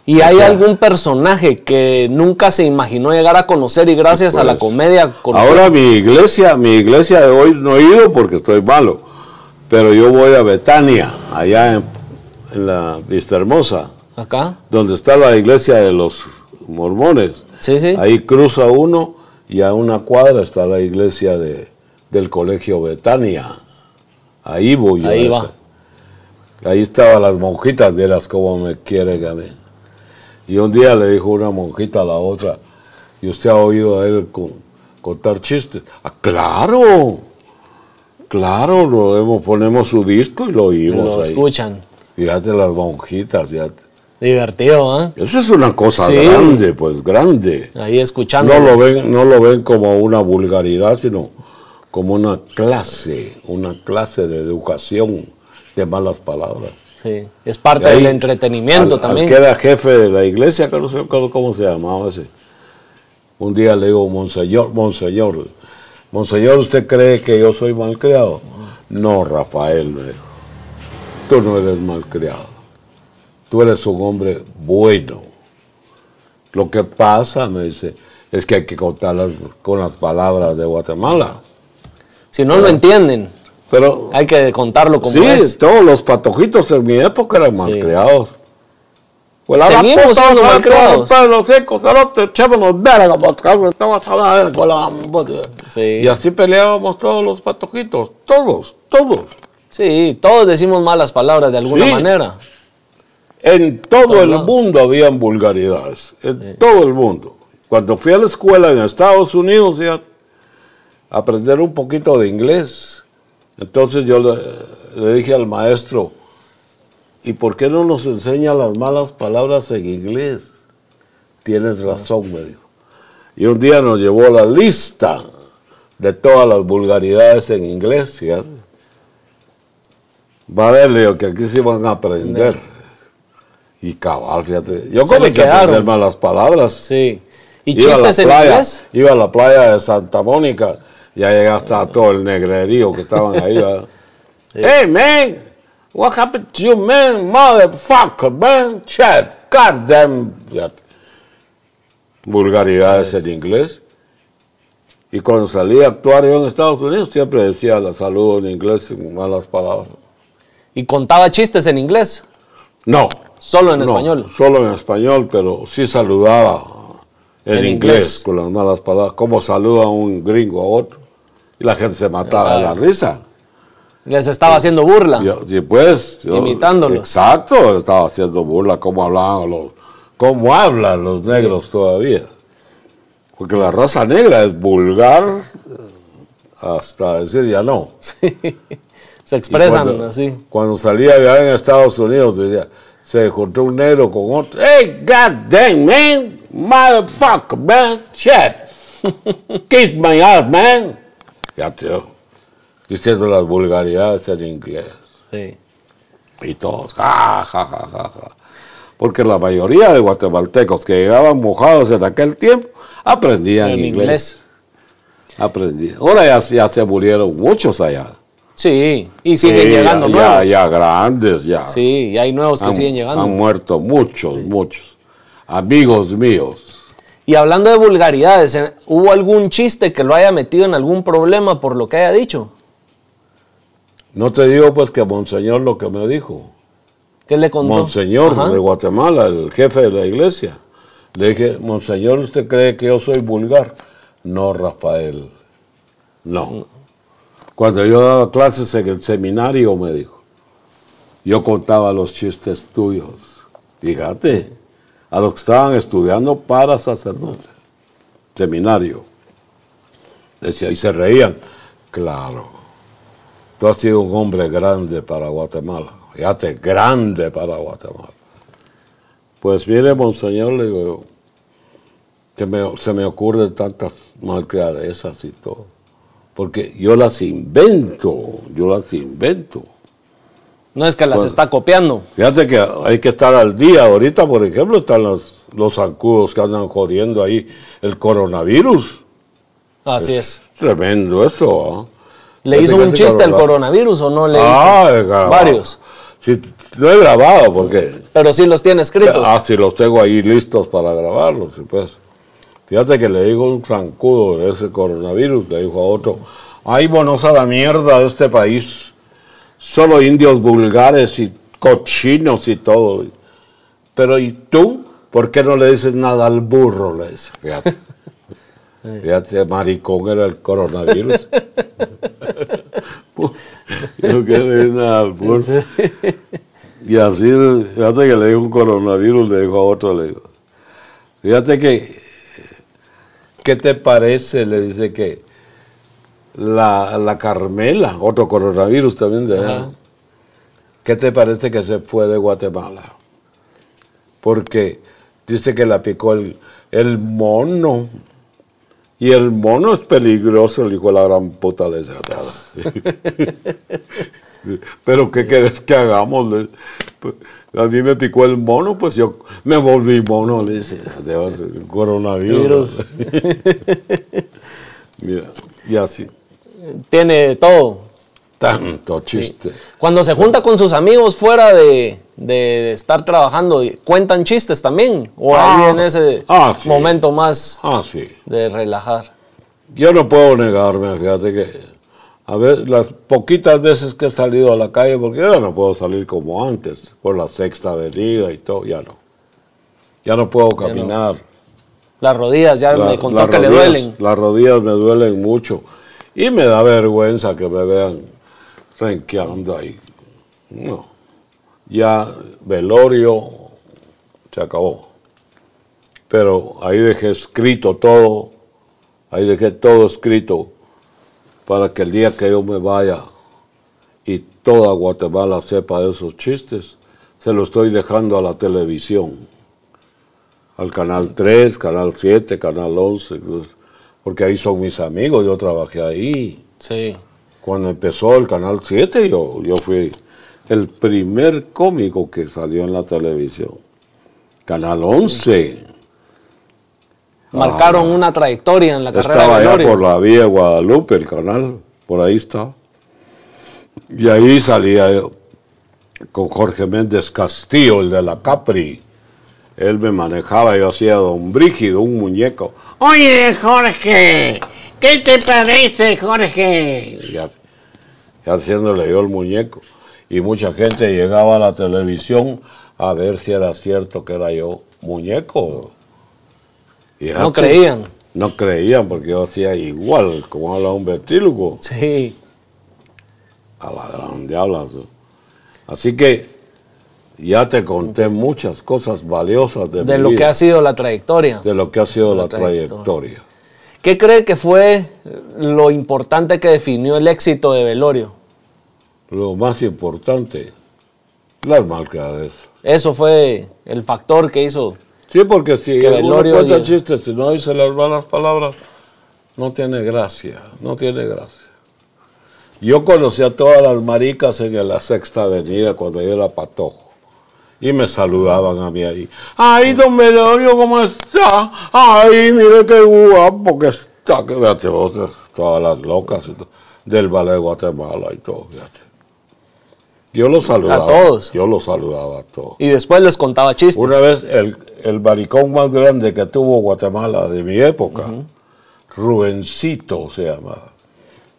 [SPEAKER 2] ¿Y hay
[SPEAKER 1] sea-
[SPEAKER 2] algún personaje que nunca se imaginó llegar a conocer y gracias a la
[SPEAKER 1] Pues,
[SPEAKER 2] comedia conoció?
[SPEAKER 1] Ahora mi iglesia, mi iglesia de hoy no he ido porque estoy malo, pero yo voy a Betania, allá en, en la Vista Hermosa,
[SPEAKER 2] Acá.
[SPEAKER 1] donde está la iglesia de los mormones.
[SPEAKER 2] Sí, sí.
[SPEAKER 1] Ahí cruza uno y a una cuadra está la iglesia de, del colegio Betania. Ahí voy yo.
[SPEAKER 2] Ahí va.
[SPEAKER 1] Ahí estaban las monjitas, vieras cómo me quieren a mí. Y un día le dijo una monjita a la otra, ¿y usted ha oído a él con- contar chistes? Ah, claro, claro, lo hemos- ponemos su disco y lo oímos
[SPEAKER 2] Lo
[SPEAKER 1] ahí.
[SPEAKER 2] escuchan.
[SPEAKER 1] Fíjate las monjitas, fíjate.
[SPEAKER 2] Divertido, ¿eh?
[SPEAKER 1] Eso es una cosa
[SPEAKER 2] Sí.
[SPEAKER 1] grande, pues grande.
[SPEAKER 2] Ahí escuchando.
[SPEAKER 1] No lo ven, no lo ven como una vulgaridad, sino como una clase, una clase de educación malas palabras.
[SPEAKER 2] Sí. Es parte
[SPEAKER 1] ahí,
[SPEAKER 2] del entretenimiento
[SPEAKER 1] al- al
[SPEAKER 2] también.
[SPEAKER 1] que era jefe de la iglesia, que no sé cómo- cómo se llamaba ese. Un día le digo, Monseñor, Monseñor, Monseñor, ¿usted cree que yo soy malcriado? No, Rafael, me dijo. Tú no eres malcriado. Tú eres un hombre bueno. Lo que pasa, me dice, es que hay que contarlas con las palabras de Guatemala.
[SPEAKER 2] Si no lo entienden,
[SPEAKER 1] Pero
[SPEAKER 2] hay que contarlo como
[SPEAKER 1] sí,
[SPEAKER 2] es.
[SPEAKER 1] todos los patojitos en mi época eran malcriados. Pues la
[SPEAKER 2] Seguimos
[SPEAKER 1] puta,
[SPEAKER 2] siendo malcriados.
[SPEAKER 1] los secos.
[SPEAKER 2] Sí.
[SPEAKER 1] Y así peleábamos todos los patojitos, todos, todos.
[SPEAKER 2] Sí, todos decimos malas palabras de alguna
[SPEAKER 1] Sí.
[SPEAKER 2] manera.
[SPEAKER 1] En todo el mundo habían vulgaridades, en todo el mundo. Cuando fui a la escuela en Estados Unidos, ya, a aprender un poquito de inglés, entonces yo le, le dije al maestro, ¿y por qué no nos enseña las malas palabras en inglés? Tienes razón, me dijo. Y un día nos llevó la lista de todas las vulgaridades en inglés, fíjate. Va a ver, le digo, que aquí sí van a aprender. Y cabal, fíjate. Yo
[SPEAKER 2] Se
[SPEAKER 1] comencé a aprender malas palabras.
[SPEAKER 2] Sí. ¿Y
[SPEAKER 1] Iba
[SPEAKER 2] chistes en
[SPEAKER 1] playa,
[SPEAKER 2] inglés?
[SPEAKER 1] Iba a la playa de Santa Mónica, ya llegaste a todo el negrerío que estaban ahí. [laughs] Hey, man, what happened to you, man? Motherfucker, man, shit, goddamn. Vulgaridades en inglés. Y cuando salí a actuar yo en Estados Unidos, siempre decía la salud en inglés malas palabras.
[SPEAKER 2] ¿Y contaba chistes en inglés?
[SPEAKER 1] No.
[SPEAKER 2] Solo en
[SPEAKER 1] no,
[SPEAKER 2] español.
[SPEAKER 1] Solo en español, pero sí saludaba en,
[SPEAKER 2] En
[SPEAKER 1] inglés,
[SPEAKER 2] inglés.
[SPEAKER 1] con las malas palabras. Como saluda un gringo a otro. Y la gente se mataba de la risa.
[SPEAKER 2] Les estaba haciendo burla.
[SPEAKER 1] Yo, sí, pues, yo-
[SPEAKER 2] Imitándolos.
[SPEAKER 1] Exacto, estaba haciendo burla, cómo hablaban los, cómo hablan los negros todavía. Porque la raza negra es vulgar hasta decir ya no. [laughs]
[SPEAKER 2] Se
[SPEAKER 1] Y
[SPEAKER 2] expresan
[SPEAKER 1] cuando,
[SPEAKER 2] así.
[SPEAKER 1] Cuando salía allá en Estados Unidos, decía, se encontró un negro con otro. Hey, god damn, man. Motherfucker, man. Shit. [laughs] Kiss my ass, man. Ya, tío. diciendo las vulgaridades en inglés.
[SPEAKER 2] Sí.
[SPEAKER 1] Y todos, ja, ja, ja, ja, ja. Porque la mayoría de guatemaltecos que llegaban mojados en aquel tiempo aprendían
[SPEAKER 2] En
[SPEAKER 1] inglés.
[SPEAKER 2] inglés.
[SPEAKER 1] Aprendían. Ahora ya, ya se murieron muchos allá.
[SPEAKER 2] Sí, y siguen
[SPEAKER 1] Sí,
[SPEAKER 2] llegando
[SPEAKER 1] ya,
[SPEAKER 2] nuevos.
[SPEAKER 1] Ya, ya grandes, ya.
[SPEAKER 2] Sí, y hay nuevos que
[SPEAKER 1] han,
[SPEAKER 2] siguen llegando.
[SPEAKER 1] han muerto muchos, muchos. Amigos míos.
[SPEAKER 2] Y hablando de vulgaridades, ¿eh? ¿hubo algún chiste que lo haya metido en algún problema por lo que haya dicho?
[SPEAKER 1] No te digo pues que Monseñor lo que me dijo.
[SPEAKER 2] ¿Qué le contó?
[SPEAKER 1] Monseñor
[SPEAKER 2] Ajá.
[SPEAKER 1] de Guatemala, el jefe de la iglesia. Le dije, Monseñor, ¿usted cree que yo soy vulgar? No, Rafael. No. Cuando yo daba clases en el seminario, me dijo, yo contaba los chistes tuyos. Fíjate, a los que estaban estudiando para sacerdote. Seminario. Decía, y se reían. Claro. Tú has sido un hombre grande para Guatemala. Fíjate, grande para Guatemala. Pues mire, monseñor, le digo que me- se me ocurren tantas malcriadezas y todo. Porque yo las invento, yo las invento.
[SPEAKER 2] No es que las
[SPEAKER 1] Bueno.
[SPEAKER 2] está copiando.
[SPEAKER 1] Fíjate que hay que estar al día. Ahorita, por ejemplo, están los, los zancudos que andan jodiendo ahí el coronavirus.
[SPEAKER 2] Así es.
[SPEAKER 1] Tremendo eso. ¿ah?
[SPEAKER 2] ¿Le hizo un chiste al
[SPEAKER 1] corona-
[SPEAKER 2] coronavirus o no le
[SPEAKER 1] Ah,
[SPEAKER 2] hizo?
[SPEAKER 1] grabado.
[SPEAKER 2] Varios.
[SPEAKER 1] Sí, lo he grabado porque
[SPEAKER 2] Pero sí los tiene escritos.
[SPEAKER 1] Ah, sí, los tengo ahí listos para grabarlos. y pues. Fíjate que le dijo un zancudo de ese coronavirus, le dijo a otro, ay, bonos a la mierda de este país. Solo indios vulgares y cochinos y todo. Pero ¿y tú? ¿Por qué no le dices nada al burro? Le dice, fíjate. Fíjate, maricón era el coronavirus. [laughs] Yo que le dije nada al burro. Y así, fíjate que le dijo un coronavirus, le dijo a otro, le dijo, fíjate que, ¿qué te parece? Le dice que la, la Carmela, otro coronavirus también de allá,
[SPEAKER 2] Ajá.
[SPEAKER 1] ¿qué te parece que se fue de Guatemala? Porque dice que la picó el, el mono. Y el mono es peligroso, el hijo de la gran puta de esa [laughs] Pero ¿qué querés que hagamos? Pues, A mí me picó el mono, pues yo me volví mono, le dice, "Dios, el coronavirus. [laughs] Mira, y así,
[SPEAKER 2] Tiene todo.
[SPEAKER 1] tanto chiste.
[SPEAKER 2] Cuando se junta con sus amigos fuera de, de estar trabajando, ¿cuentan chistes también? ¿O ahí
[SPEAKER 1] Ah.
[SPEAKER 2] en ese
[SPEAKER 1] Ah, sí.
[SPEAKER 2] momento más
[SPEAKER 1] Ah, sí.
[SPEAKER 2] de relajar?
[SPEAKER 1] Yo no puedo negarme, fíjate que a ver, las poquitas veces que he salido a la calle, porque yo no puedo salir como antes, por la sexta avenida y todo, ya no. Ya no puedo caminar.
[SPEAKER 2] Las rodillas ya
[SPEAKER 1] La-
[SPEAKER 2] me contó que le duelen.
[SPEAKER 1] Las rodillas me duelen mucho. Y me da vergüenza que me vean renqueando ahí. No. Ya velorio se acabó. Pero ahí dejé escrito todo. Ahí dejé todo escrito para que el día que yo me vaya y toda Guatemala sepa de esos chistes, se lo estoy dejando a la televisión al Canal 3, Canal 7, Canal 11, pues, porque ahí son mis amigos, yo trabajé ahí.
[SPEAKER 2] Sí.
[SPEAKER 1] Cuando empezó el Canal 7, yo, yo fui el primer cómico que salió en la televisión. Canal 11.
[SPEAKER 2] Marcaron una trayectoria en la carrera
[SPEAKER 1] Estaba
[SPEAKER 2] de
[SPEAKER 1] allá
[SPEAKER 2] Velorio.
[SPEAKER 1] por la vía Guadalupe, el canal, por ahí estaba. Y ahí salía yo con Jorge Méndez Castillo, el de la Capri. Él me manejaba, yo hacía Don Brígido, un muñeco.
[SPEAKER 3] Oye, Jorge, ¿qué te parece, Jorge?
[SPEAKER 1] ya, ya haciéndole yo el muñeco. Y mucha gente llegaba a la televisión a ver si era cierto que era yo muñeco.
[SPEAKER 2] No creían.
[SPEAKER 1] No creían porque yo hacía igual como habla un vertílogo
[SPEAKER 2] Sí.
[SPEAKER 1] a la gran diabla. Así que ya te conté muchas cosas valiosas de,
[SPEAKER 2] De
[SPEAKER 1] mi
[SPEAKER 2] lo que ha sido la trayectoria.
[SPEAKER 1] de lo que ha sido la,
[SPEAKER 2] la trayectoria.
[SPEAKER 1] trayectoria.
[SPEAKER 2] ¿Qué cree que fue lo importante que definió el éxito de Velorio?
[SPEAKER 1] Lo más importante, las malcriadezas.
[SPEAKER 2] Eso fue el factor que hizo.
[SPEAKER 1] Sí, porque si
[SPEAKER 2] Que
[SPEAKER 1] uno
[SPEAKER 2] Velorio
[SPEAKER 1] cuenta chistes no dice las malas palabras, no tiene gracia, no tiene gracia. Yo conocí a todas las maricas en la Sexta Avenida cuando yo era patojo. Y me saludaban a mí ahí. ¡Ay, don Melorio, cómo está! ¡Ay, mire qué guapo que está! Que fíjate vos, todas las locas y todo, del ballet de Guatemala y todo, fíjate. Yo los saludaba.
[SPEAKER 2] A todos.
[SPEAKER 1] Yo los saludaba a todos.
[SPEAKER 2] Y después les contaba chistes.
[SPEAKER 1] Una vez el, el maricón más grande que tuvo Guatemala de mi época, Rubencito se llamaba.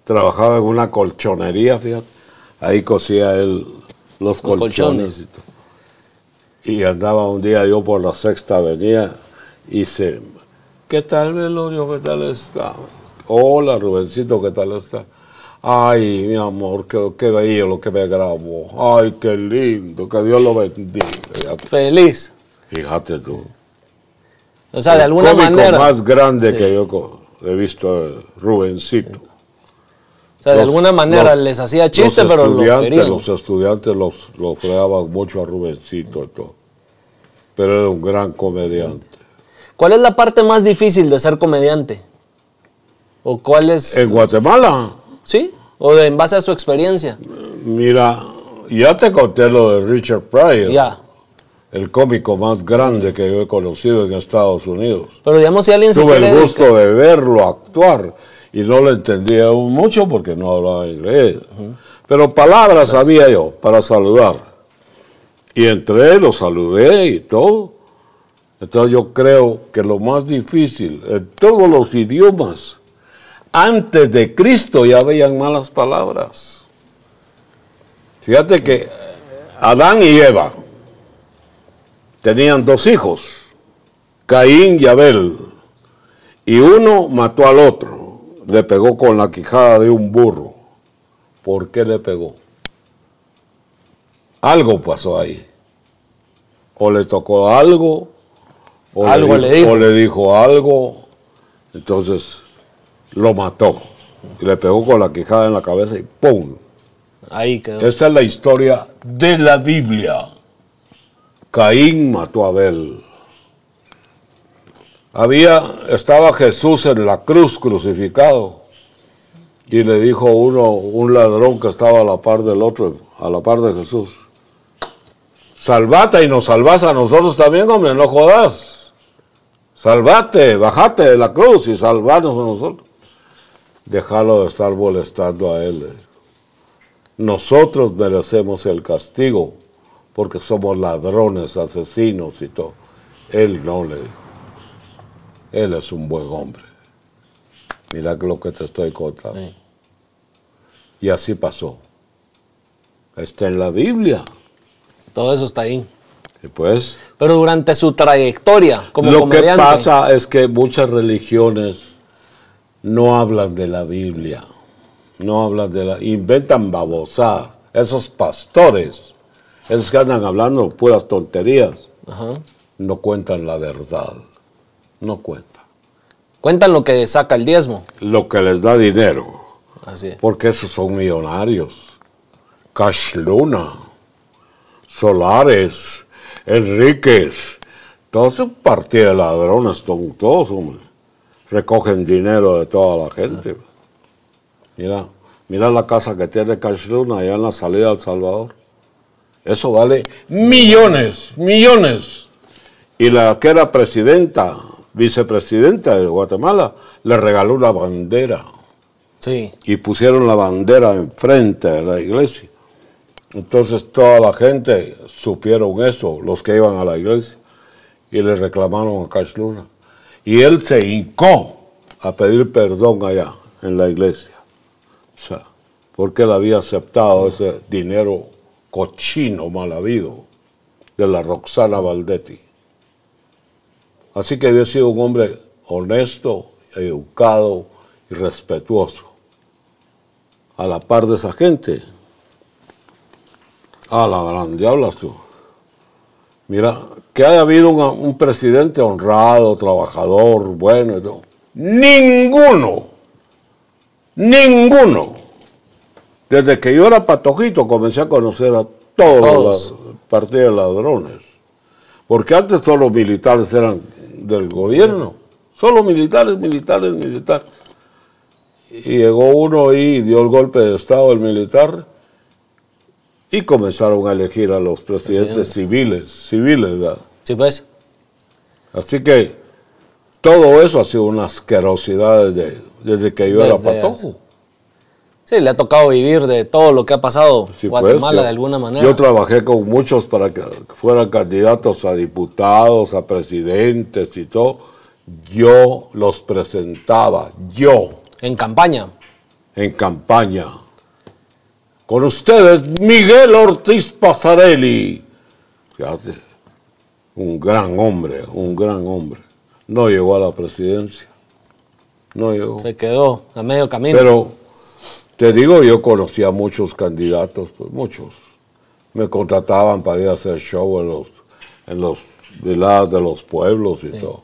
[SPEAKER 1] Trabajaba en una colchonería, fíjate. Ahí cosía él los, colchones.
[SPEAKER 2] colchones.
[SPEAKER 1] Y, todo. Y andaba un día yo por la sexta avenida y se, ¿qué tal Velorio? ¿Qué tal está? Hola Rubencito, ¿qué tal está? Ay, mi amor, qué, qué bello lo que me grabó. Ay, qué lindo, que Dios lo bendiga. Fíjate,
[SPEAKER 2] Feliz.
[SPEAKER 1] fíjate tú.
[SPEAKER 2] O sea, de
[SPEAKER 1] El
[SPEAKER 2] alguna
[SPEAKER 1] cómico
[SPEAKER 2] manera.
[SPEAKER 1] más grande
[SPEAKER 2] Sí.
[SPEAKER 1] que yo he visto, eh, Rubencito.
[SPEAKER 2] O sea, de
[SPEAKER 1] Los-
[SPEAKER 2] alguna manera
[SPEAKER 1] los-
[SPEAKER 2] les hacía chiste,
[SPEAKER 1] los
[SPEAKER 2] pero lo querían.
[SPEAKER 1] Los estudiantes los, los fregaban mucho a Rubencito y todo. Pero era un gran comediante.
[SPEAKER 2] ¿Cuál es la parte más difícil de ser comediante? ¿O cuál es?
[SPEAKER 1] En Guatemala,
[SPEAKER 2] ¿Sí? ¿O de- en base a su experiencia?
[SPEAKER 1] mira, ya te conté lo de Richard Pryor,
[SPEAKER 2] Ya.
[SPEAKER 1] el cómico más grande que yo he conocido en Estados Unidos.
[SPEAKER 2] Pero digamos, si alguien se
[SPEAKER 1] Tuve
[SPEAKER 2] quiere
[SPEAKER 1] el gusto de verlo actuar y no lo entendía aún mucho porque no hablaba inglés. Pero palabras sabía yo para saludar. Y entré, lo saludé y todo. Entonces yo creo que lo más difícil en todos los idiomas, antes de Cristo ya habían malas palabras. Fíjate que Adán y Eva tenían dos hijos, Caín y Abel, y uno mató al otro, le pegó con la quijada de un burro. ¿Por qué le pegó? Algo pasó ahí. O le tocó algo, o,
[SPEAKER 2] Algo
[SPEAKER 1] le,
[SPEAKER 2] le dijo.
[SPEAKER 1] o le dijo algo, entonces lo mató. Y le pegó con la quijada en la cabeza y ¡pum!
[SPEAKER 2] Ahí quedó.
[SPEAKER 1] Esta es la historia de la Biblia. Caín mató a Abel. Había, estaba Jesús en la cruz crucificado y le dijo uno, un ladrón que estaba a la par del otro, a la par de Jesús, salvate y nos salvas a nosotros también, hombre, no jodas. Salvate, bajate de la cruz y salvanos a nosotros. Déjalo de estar molestando a él. Nosotros merecemos el castigo porque somos ladrones, asesinos y todo. Él no le dijo. Él es un buen hombre. Mira que lo que te estoy contando.
[SPEAKER 2] Sí.
[SPEAKER 1] Y así pasó. Está en la Biblia.
[SPEAKER 2] Todo eso está ahí.
[SPEAKER 1] Y pues,
[SPEAKER 2] Pero durante su trayectoria como
[SPEAKER 1] lo que pasa es que muchas religiones no hablan de la Biblia. No hablan de la... Inventan babosadas. Esos pastores, esos que andan hablando puras tonterías,
[SPEAKER 2] Ajá.
[SPEAKER 1] no cuentan la verdad. No cuentan.
[SPEAKER 2] Cuentan lo que saca el diezmo.
[SPEAKER 1] Lo que les da dinero.
[SPEAKER 2] Así es.
[SPEAKER 1] Porque esos son millonarios. Cash Luna, Solares, Enríquez, todos son partida de ladrones, son todos, hombre. Recogen dinero de toda la gente. Mira, mira la casa que tiene Cash Luna allá en la salida del Salvador. Eso vale millones, millones. Y la que era presidenta, vicepresidenta de Guatemala, le regaló una bandera
[SPEAKER 2] Sí.
[SPEAKER 1] y pusieron la bandera enfrente de la iglesia. Entonces toda la gente supieron eso, los que iban a la iglesia, y le reclamaron a Cash Luna. Y él se hincó a pedir perdón allá en la iglesia. O sea, porque él había aceptado ese dinero cochino, mal habido, de la Roxana Valdetti. Así que había sido un hombre honesto, educado y respetuoso. A la par de esa gente. A la grande hablas tú. Mira, que haya habido un presidente honrado, trabajador, bueno y todo. Ninguno. Ninguno. Desde que yo era patojito comencé a conocer a todos,
[SPEAKER 2] Todos.
[SPEAKER 1] los partidos de ladrones. Porque antes todos los militares eran del gobierno. Solo militares, militares, militares. Y llegó uno y dio el golpe de Estado el militar y comenzaron a elegir a los presidentes civiles, civiles, ¿verdad?
[SPEAKER 2] Sí, pues.
[SPEAKER 1] Así que todo eso ha sido una asquerosidad desde, desde que yo era patojo.
[SPEAKER 2] Sí, le ha tocado vivir de todo lo que ha pasado
[SPEAKER 1] Sí, pues,
[SPEAKER 2] Guatemala
[SPEAKER 1] yo-
[SPEAKER 2] de alguna manera.
[SPEAKER 1] Yo trabajé con muchos para que fueran candidatos a diputados, a presidentes y todo. Yo los presentaba, yo,
[SPEAKER 2] en campaña.
[SPEAKER 1] en campaña. Con ustedes, Miguel Ortiz Pasarelli. Fíjate, un gran hombre, un gran hombre. No llegó a la presidencia. No llegó.
[SPEAKER 2] Se quedó a medio camino.
[SPEAKER 1] Pero te digo, yo conocía muchos candidatos, pues muchos. Me contrataban para ir a hacer show en los, en los veladas de los pueblos y todo.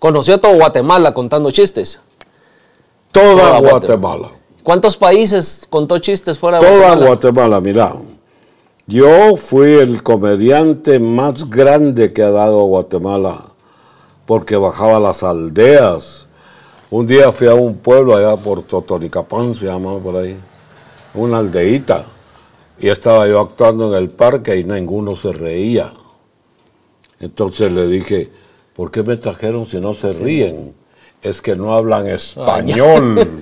[SPEAKER 2] Conoció todo Guatemala contando chistes.
[SPEAKER 1] Toda
[SPEAKER 2] Toda
[SPEAKER 1] Guatemala.
[SPEAKER 2] ¿Cuántos países contó chistes fuera de
[SPEAKER 1] Toda
[SPEAKER 2] Guatemala?
[SPEAKER 1] Guatemala, mira. Yo fui el comediante más grande que ha dado Guatemala porque bajaba a las aldeas. Un día fui a un pueblo allá por Totonicapán, se llamaba por ahí, una aldeíta, y estaba yo actuando en el parque y ninguno se reía. Entonces le dije, ¿por qué me trajeron si no se ríen? Es que no hablan español.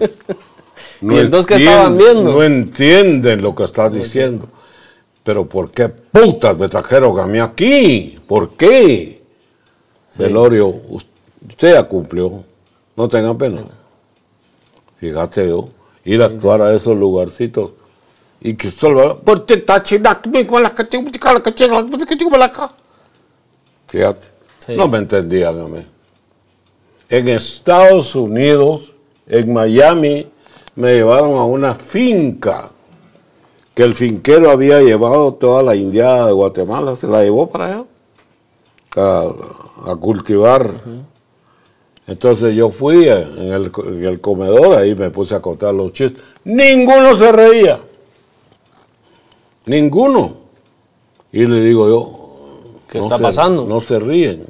[SPEAKER 2] ¿Y [laughs] entonces qué estaban viendo?
[SPEAKER 1] No entienden lo que estás diciendo. Pero ¿por qué putas me trajeron a mí aquí? ¿Por qué? Velorio, us- usted ya cumplió. No tenga pena. Fíjate yo, ir a actuar a esos lugarcitos y que solo... Fíjate,
[SPEAKER 2] Sí.
[SPEAKER 1] no me entendían a mí. En Estados Unidos, en Miami, me llevaron a una finca que el finquero había llevado toda la indiada de Guatemala, se la llevó para allá a, a cultivar. Entonces yo fui en el, co- en el comedor, ahí me puse a contar los chistes. Ninguno se reía. Ninguno. Y le digo yo,
[SPEAKER 2] ¿Qué
[SPEAKER 1] no
[SPEAKER 2] está
[SPEAKER 1] se-
[SPEAKER 2] pasando?
[SPEAKER 1] No se ríen.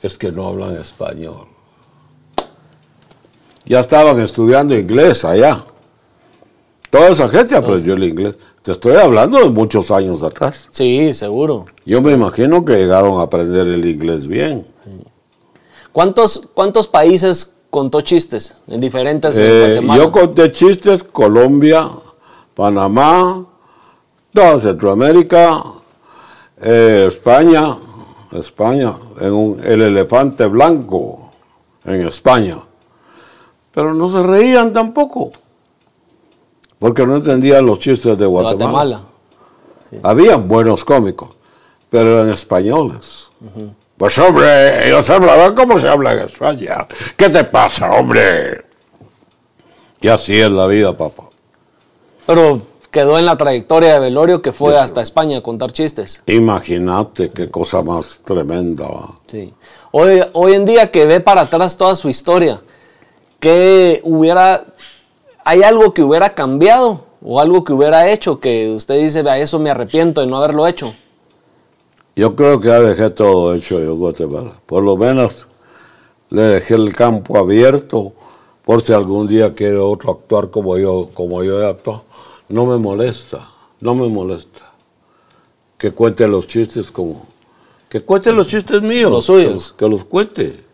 [SPEAKER 1] Es que no hablan español. Ya estaban estudiando inglés allá. Toda esa gente aprendió el inglés. Te estoy hablando de muchos años atrás.
[SPEAKER 2] Sí, seguro.
[SPEAKER 1] Yo me imagino que llegaron a aprender el inglés bien.
[SPEAKER 2] ¿Cuántos, cuántos países contó chistes en diferentes en
[SPEAKER 1] Eh,
[SPEAKER 2] Guatemala?
[SPEAKER 1] yo conté chistes, Colombia, Panamá, toda Centroamérica, eh, España, España, en un- el elefante blanco en España. Pero no se reían tampoco, porque no entendían los chistes de Guatemala.
[SPEAKER 2] Guatemala.
[SPEAKER 1] Habían buenos cómicos, pero eran españoles. Pues hombre, ellos hablaban como se habla en España. ¿Qué te pasa, hombre? Y así es la vida, papá.
[SPEAKER 2] Pero quedó en la trayectoria de Velorio que fue hasta España a contar chistes.
[SPEAKER 1] Imagínate qué cosa más tremenda.
[SPEAKER 2] Sí. Hoy, hoy en día que ve para atrás toda su historia, ¿qué hubiera, hay algo que hubiera cambiado o algo que hubiera hecho que usted dice, a eso me arrepiento de no haberlo hecho?
[SPEAKER 1] Yo creo que ya dejé todo hecho yo en Guatemala. Por lo menos le dejé el campo abierto por si algún día quiere otro actuar como yo, como yo he actuado. No me molesta, no me molesta. Que cuente los chistes como... Que cuente los chistes míos.
[SPEAKER 2] Los suyos.
[SPEAKER 1] Que los, que los cuente.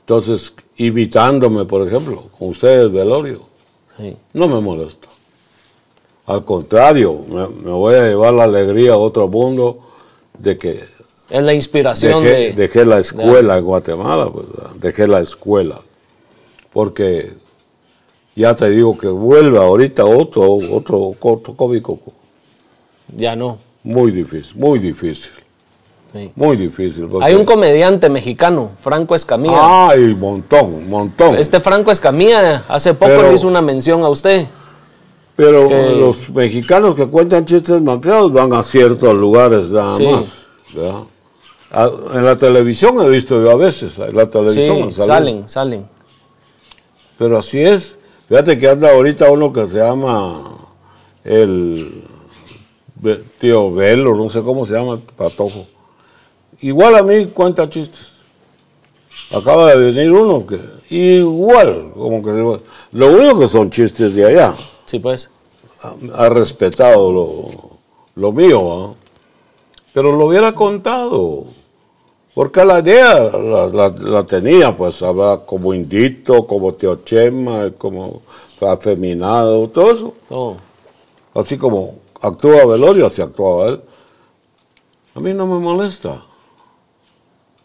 [SPEAKER 1] Entonces, imitándome, por ejemplo, con ustedes, Velorio,
[SPEAKER 2] Sí.
[SPEAKER 1] no me molesta. Al contrario, me, me voy a llevar la alegría a otro mundo de que
[SPEAKER 2] Es la inspiración
[SPEAKER 1] dejé,
[SPEAKER 2] de...
[SPEAKER 1] dejé la escuela en Guatemala, pues, dejé la escuela. Porque ya te digo que vuelve ahorita otro, otro, otro cómico.
[SPEAKER 2] Ya no.
[SPEAKER 1] Muy difícil, muy difícil,
[SPEAKER 2] Sí.
[SPEAKER 1] muy difícil. porque-
[SPEAKER 2] Hay un comediante mexicano, Franco Escamilla.
[SPEAKER 1] Ay, montón, montón.
[SPEAKER 2] Este Franco Escamilla hace poco
[SPEAKER 1] Pero-
[SPEAKER 2] le hizo una mención a usted.
[SPEAKER 1] Pero los mexicanos que cuentan chistes malcriados van a ciertos lugares nada
[SPEAKER 2] Sí.
[SPEAKER 1] más. ¿verdad? Ah, En la televisión he visto yo a veces, en la televisión
[SPEAKER 2] Sí, salen, salen.
[SPEAKER 1] Pero así es. Fíjate que anda ahorita uno que se llama el tío Velo, no sé cómo se llama, patojo. Igual a mí cuenta chistes. Acaba de venir uno que igual, como que lo único que son chistes de allá.
[SPEAKER 2] Sí, pues.
[SPEAKER 1] Ha, ha respetado lo, lo mío, ¿ah? pero lo hubiera contado. Porque la idea la, la- la tenía, pues, hablar como indito, como teochema, como afeminado, todo eso.
[SPEAKER 2] Todo.
[SPEAKER 1] Así como actúa Velorio, así actuaba él. A mí no me molesta.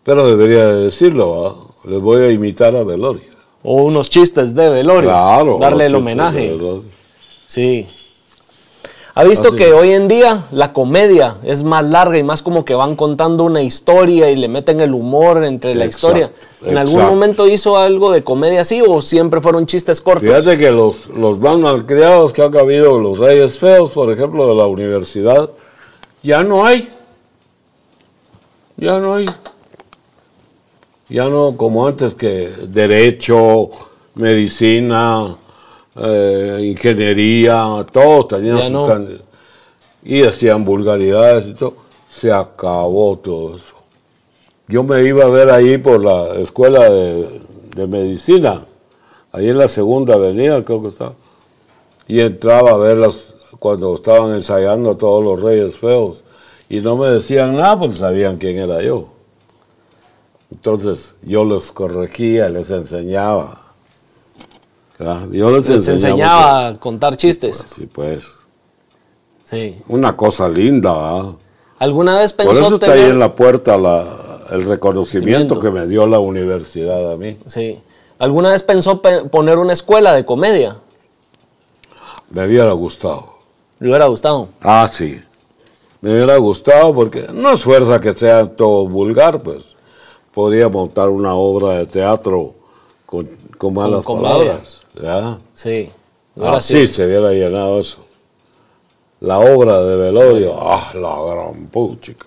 [SPEAKER 1] Pero debería de decirlo, ¿ah? Les voy a imitar a Velorio.
[SPEAKER 2] O unos chistes de velorio.
[SPEAKER 1] Claro.
[SPEAKER 2] Darle el homenaje. Sí. ¿Ha visto
[SPEAKER 1] Así
[SPEAKER 2] que hoy en día la comedia es más larga y más como que van contando una historia y le meten el humor entre la
[SPEAKER 1] Exacto,
[SPEAKER 2] historia? ¿En algún momento hizo algo de comedia así o siempre fueron chistes cortos?
[SPEAKER 1] Fíjate que los, los más malcriados que han habido, los reyes feos, por ejemplo, de la universidad, ya no hay. Ya no hay. Ya no como antes que derecho, medicina, eh, ingeniería, todos tenían sus y hacían vulgaridades y todo. Se acabó todo eso. Yo me iba a ver ahí por la escuela de, de medicina, ahí en la segunda avenida creo que estaba, y entraba a verlas cuando estaban ensayando a todos los reyes feos, y no me decían nada porque sabían quién era yo. Entonces yo los corregía, les enseñaba. Yo les,
[SPEAKER 2] Les enseñaba a contar chistes.
[SPEAKER 1] Sí, pues.
[SPEAKER 2] Sí.
[SPEAKER 1] Una cosa linda, ¿verdad?
[SPEAKER 2] ¿Alguna vez
[SPEAKER 1] Por
[SPEAKER 2] pensó
[SPEAKER 1] eso está
[SPEAKER 2] tener-
[SPEAKER 1] ahí en la puerta la- el reconocimiento
[SPEAKER 2] Conocimiento.
[SPEAKER 1] que me dio la universidad a mí.
[SPEAKER 2] Sí. ¿Alguna vez pensó pe- poner una escuela de comedia?
[SPEAKER 1] Me hubiera gustado.
[SPEAKER 2] ¿Le hubiera gustado?
[SPEAKER 1] Ah, sí. Me hubiera gustado porque no es fuerza que sea todo vulgar, pues. Podía montar una obra de teatro con, con malas
[SPEAKER 2] comedia.
[SPEAKER 1] palabras. ¿Ya?
[SPEAKER 2] Sí.
[SPEAKER 1] Así
[SPEAKER 2] sido-
[SPEAKER 1] se hubiera llenado eso. La obra de velorio, ah, la gran puchica.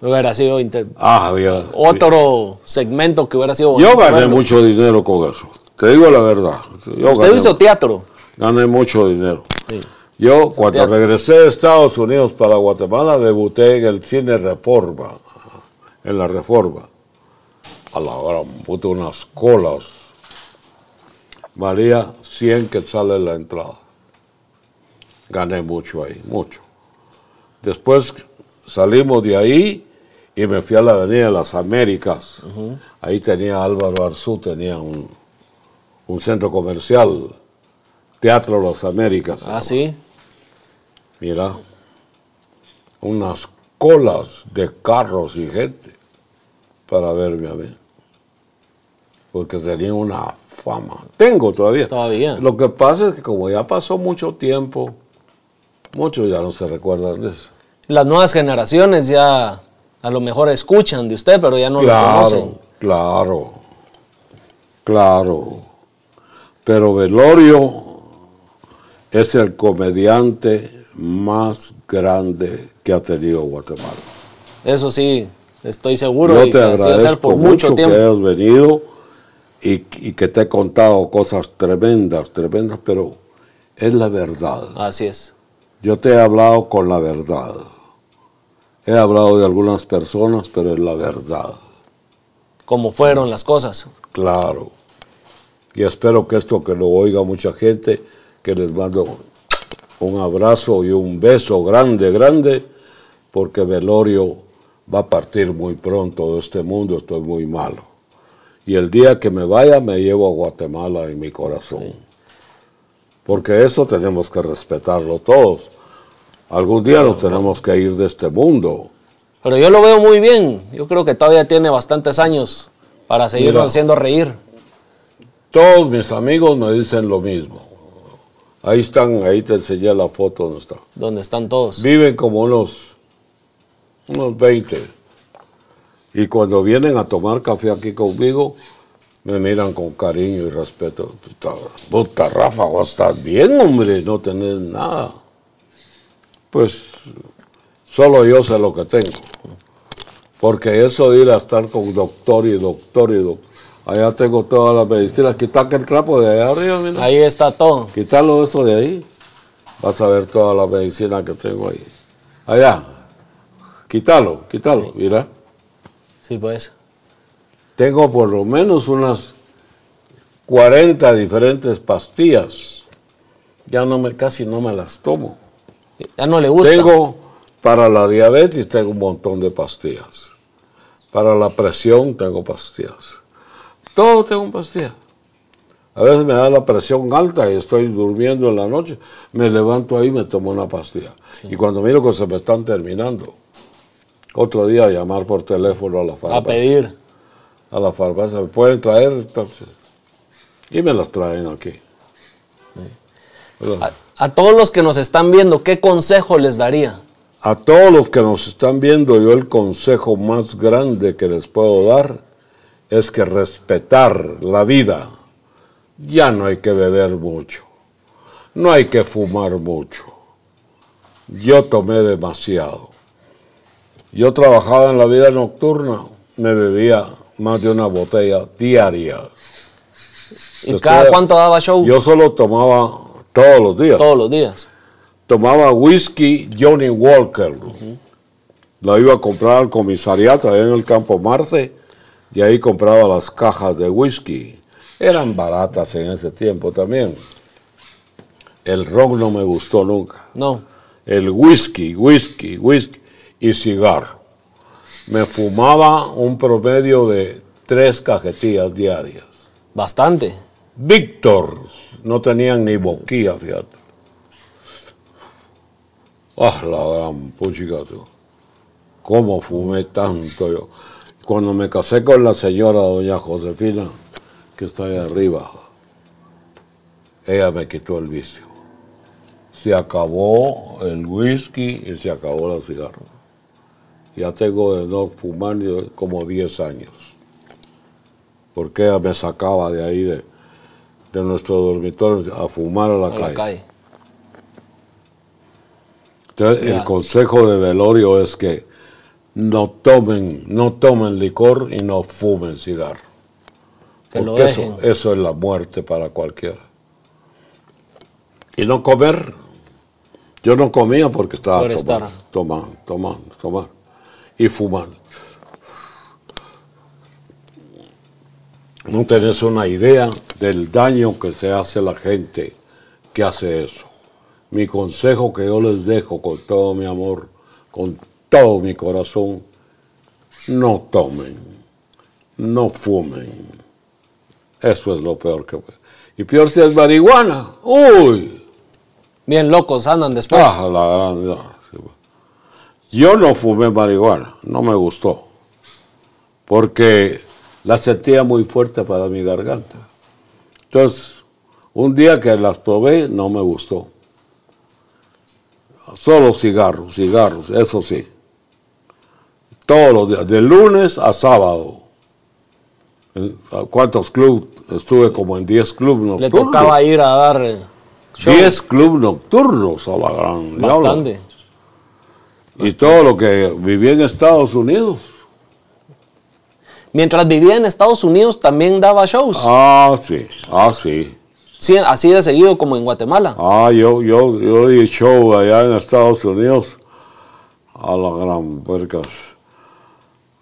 [SPEAKER 2] Hubiera sido inter-
[SPEAKER 1] Ah,
[SPEAKER 2] otro segmento que hubiera sido
[SPEAKER 1] Yo gané
[SPEAKER 2] verlo.
[SPEAKER 1] mucho dinero con eso. Te digo la verdad. Yo
[SPEAKER 2] Usted
[SPEAKER 1] gané,
[SPEAKER 2] hizo teatro.
[SPEAKER 1] gané mucho dinero.
[SPEAKER 2] Sí.
[SPEAKER 1] Yo, cuando
[SPEAKER 2] teatro.
[SPEAKER 1] regresé de Estados Unidos para Guatemala, debuté en el cine Reforma, en la Reforma. A la gran puta, unas colas. Valía 100 que sale la entrada. Gané mucho ahí, mucho. Después salimos de ahí y me fui a la Avenida de las Américas. Ahí tenía Álvaro Arzú, tenía un, un centro comercial, Teatro Las Américas.
[SPEAKER 2] Ah, sí.
[SPEAKER 1] Mira, unas colas de carros y gente para verme a mí. Porque tenía una fama. Tengo todavía.
[SPEAKER 2] Todavía.
[SPEAKER 1] Lo que pasa es que como ya pasó mucho tiempo, muchos ya no se recuerdan de eso.
[SPEAKER 2] Las nuevas generaciones ya a lo mejor escuchan de usted, pero ya no lo
[SPEAKER 1] claro,
[SPEAKER 2] conocen.
[SPEAKER 1] claro, claro. Pero Velorio es el comediante más grande que ha tenido Guatemala.
[SPEAKER 2] Eso sí, estoy seguro.
[SPEAKER 1] Yo
[SPEAKER 2] y
[SPEAKER 1] te agradezco
[SPEAKER 2] por
[SPEAKER 1] mucho,
[SPEAKER 2] mucho
[SPEAKER 1] que
[SPEAKER 2] tiempo.
[SPEAKER 1] hayas venido y, y que te he contado cosas tremendas, tremendas, pero es la verdad.
[SPEAKER 2] Así es.
[SPEAKER 1] Yo te he hablado con la verdad. He hablado de algunas personas, pero es la verdad.
[SPEAKER 2] Como fueron las cosas.
[SPEAKER 1] Claro. Y espero que esto que lo oiga mucha gente, que les mando un abrazo y un beso grande, grande, porque Velorio va a partir muy pronto de este mundo, estoy muy malo. Y el día que me vaya me llevo a Guatemala en mi corazón. Porque eso tenemos que respetarlo todos. Algún día nos tenemos que ir de este mundo.
[SPEAKER 2] Pero yo lo veo muy bien. Yo creo que todavía tiene bastantes años para seguir
[SPEAKER 1] Mira.
[SPEAKER 2] haciendo reír.
[SPEAKER 1] Todos mis amigos me dicen lo mismo. Ahí están, ahí te enseñé la foto donde está.
[SPEAKER 2] Donde están todos.
[SPEAKER 1] Viven como unos, unos 20. Y cuando vienen a tomar café aquí conmigo, me miran con cariño y respeto. Puta, Rafa, vos estás bien, hombre, no tenés nada. Pues solo yo sé lo que tengo. Porque eso de ir a estar con doctor y doctor y doctor. Allá tengo todas las medicinas. Quita aquel trapo de allá arriba, mira.
[SPEAKER 2] Ahí está todo.
[SPEAKER 1] Quítalo eso de ahí. Vas a ver toda la medicina que tengo ahí. Allá. Quítalo, quítalo, mira.
[SPEAKER 2] Sí, pues.
[SPEAKER 1] tengo por lo menos unas 40 diferentes pastillas. Ya no me, casi no me las tomo.
[SPEAKER 2] Ya no le gusta.
[SPEAKER 1] Tengo, para la diabetes tengo un montón de pastillas. Para la presión tengo pastillas. Todo tengo pastillas. A veces me da la presión alta y estoy durmiendo en la noche, me levanto ahí y me tomo una pastilla. Y cuando miro que se me están terminando, otro día llamar por teléfono a la farmacia.
[SPEAKER 2] a pedir.
[SPEAKER 1] A la farmacia, ¿me pueden traer? Entonces, y me las traen aquí.
[SPEAKER 2] A, a todos los que nos están viendo, ¿qué consejo les daría?
[SPEAKER 1] A todos los que nos están viendo, yo el consejo más grande que les puedo dar es que respetar la vida. Ya no hay que beber mucho, no hay que fumar mucho. Yo tomé demasiado. Yo trabajaba en la vida nocturna, me bebía más de una botella diaria.
[SPEAKER 2] ¿Y cada cuánto daba show?
[SPEAKER 1] Yo solo tomaba todos los días.
[SPEAKER 2] Todos los días.
[SPEAKER 1] tomaba whisky Johnny Walker. La iba a comprar al comisariato allá en el Campo Marte y ahí compraba las cajas de whisky. Eran baratas en ese tiempo también. El ron no me gustó nunca.
[SPEAKER 2] No.
[SPEAKER 1] El whisky, whisky, whisky y cigarro. Me fumaba un promedio de tres cajetillas diarias.
[SPEAKER 2] Bastante.
[SPEAKER 1] Víctor, no tenían ni boquilla, fíjate. Ah, la gran puchica, tú. ¿Cómo fumé tanto yo? Cuando me casé con la señora doña Josefina, que está ahí arriba, ella me quitó el vicio. Se acabó el whisky y se acabó la cigarro. Ya tengo de no fumar como 10 años porque ella me sacaba de ahí, de, de nuestro dormitorio, a fumar a la,
[SPEAKER 2] A
[SPEAKER 1] calle.
[SPEAKER 2] la calle.
[SPEAKER 1] Entonces,
[SPEAKER 2] Ya.
[SPEAKER 1] el consejo de velorio es que no tomen, no tomen licor y no fumen cigarro.
[SPEAKER 2] Que lo
[SPEAKER 1] Porque eso,
[SPEAKER 2] dejen.
[SPEAKER 1] eso es la muerte para cualquiera. Y no comer. Yo no comía porque estaba
[SPEAKER 2] Por
[SPEAKER 1] tomando, tomando, tomando, tomando. Y fumando. No tenés una idea del daño que se hace a la gente que hace eso. Mi consejo que yo les dejo con todo mi amor, con todo mi corazón, no tomen, no fumen. Eso es lo peor que puede. Y peor si es marihuana. Uy,
[SPEAKER 2] Bien locos andan después.
[SPEAKER 1] ah, la. Yo no fumé marihuana, no me gustó. Porque la sentía muy fuerte para mi garganta. Entonces, un día que las probé, no me gustó. Solo cigarros, cigarros, eso sí. Todos los días, de lunes a sábado. En- ¿a ¿Cuántos clubes? Estuve como en 10 clubes
[SPEAKER 2] Le
[SPEAKER 1] nocturnos.
[SPEAKER 2] tocaba ir a dar eh, show.
[SPEAKER 1] 10 clubes nocturnos a la gran.
[SPEAKER 2] Bastante.
[SPEAKER 1] Y todo lo que viví en Estados Unidos.
[SPEAKER 2] Mientras vivía en Estados Unidos también daba shows.
[SPEAKER 1] Ah, sí, ah, sí.
[SPEAKER 2] Sí, así de seguido como en Guatemala.
[SPEAKER 1] Ah, yo, yo, yo di show allá en Estados Unidos. A la gran puercas.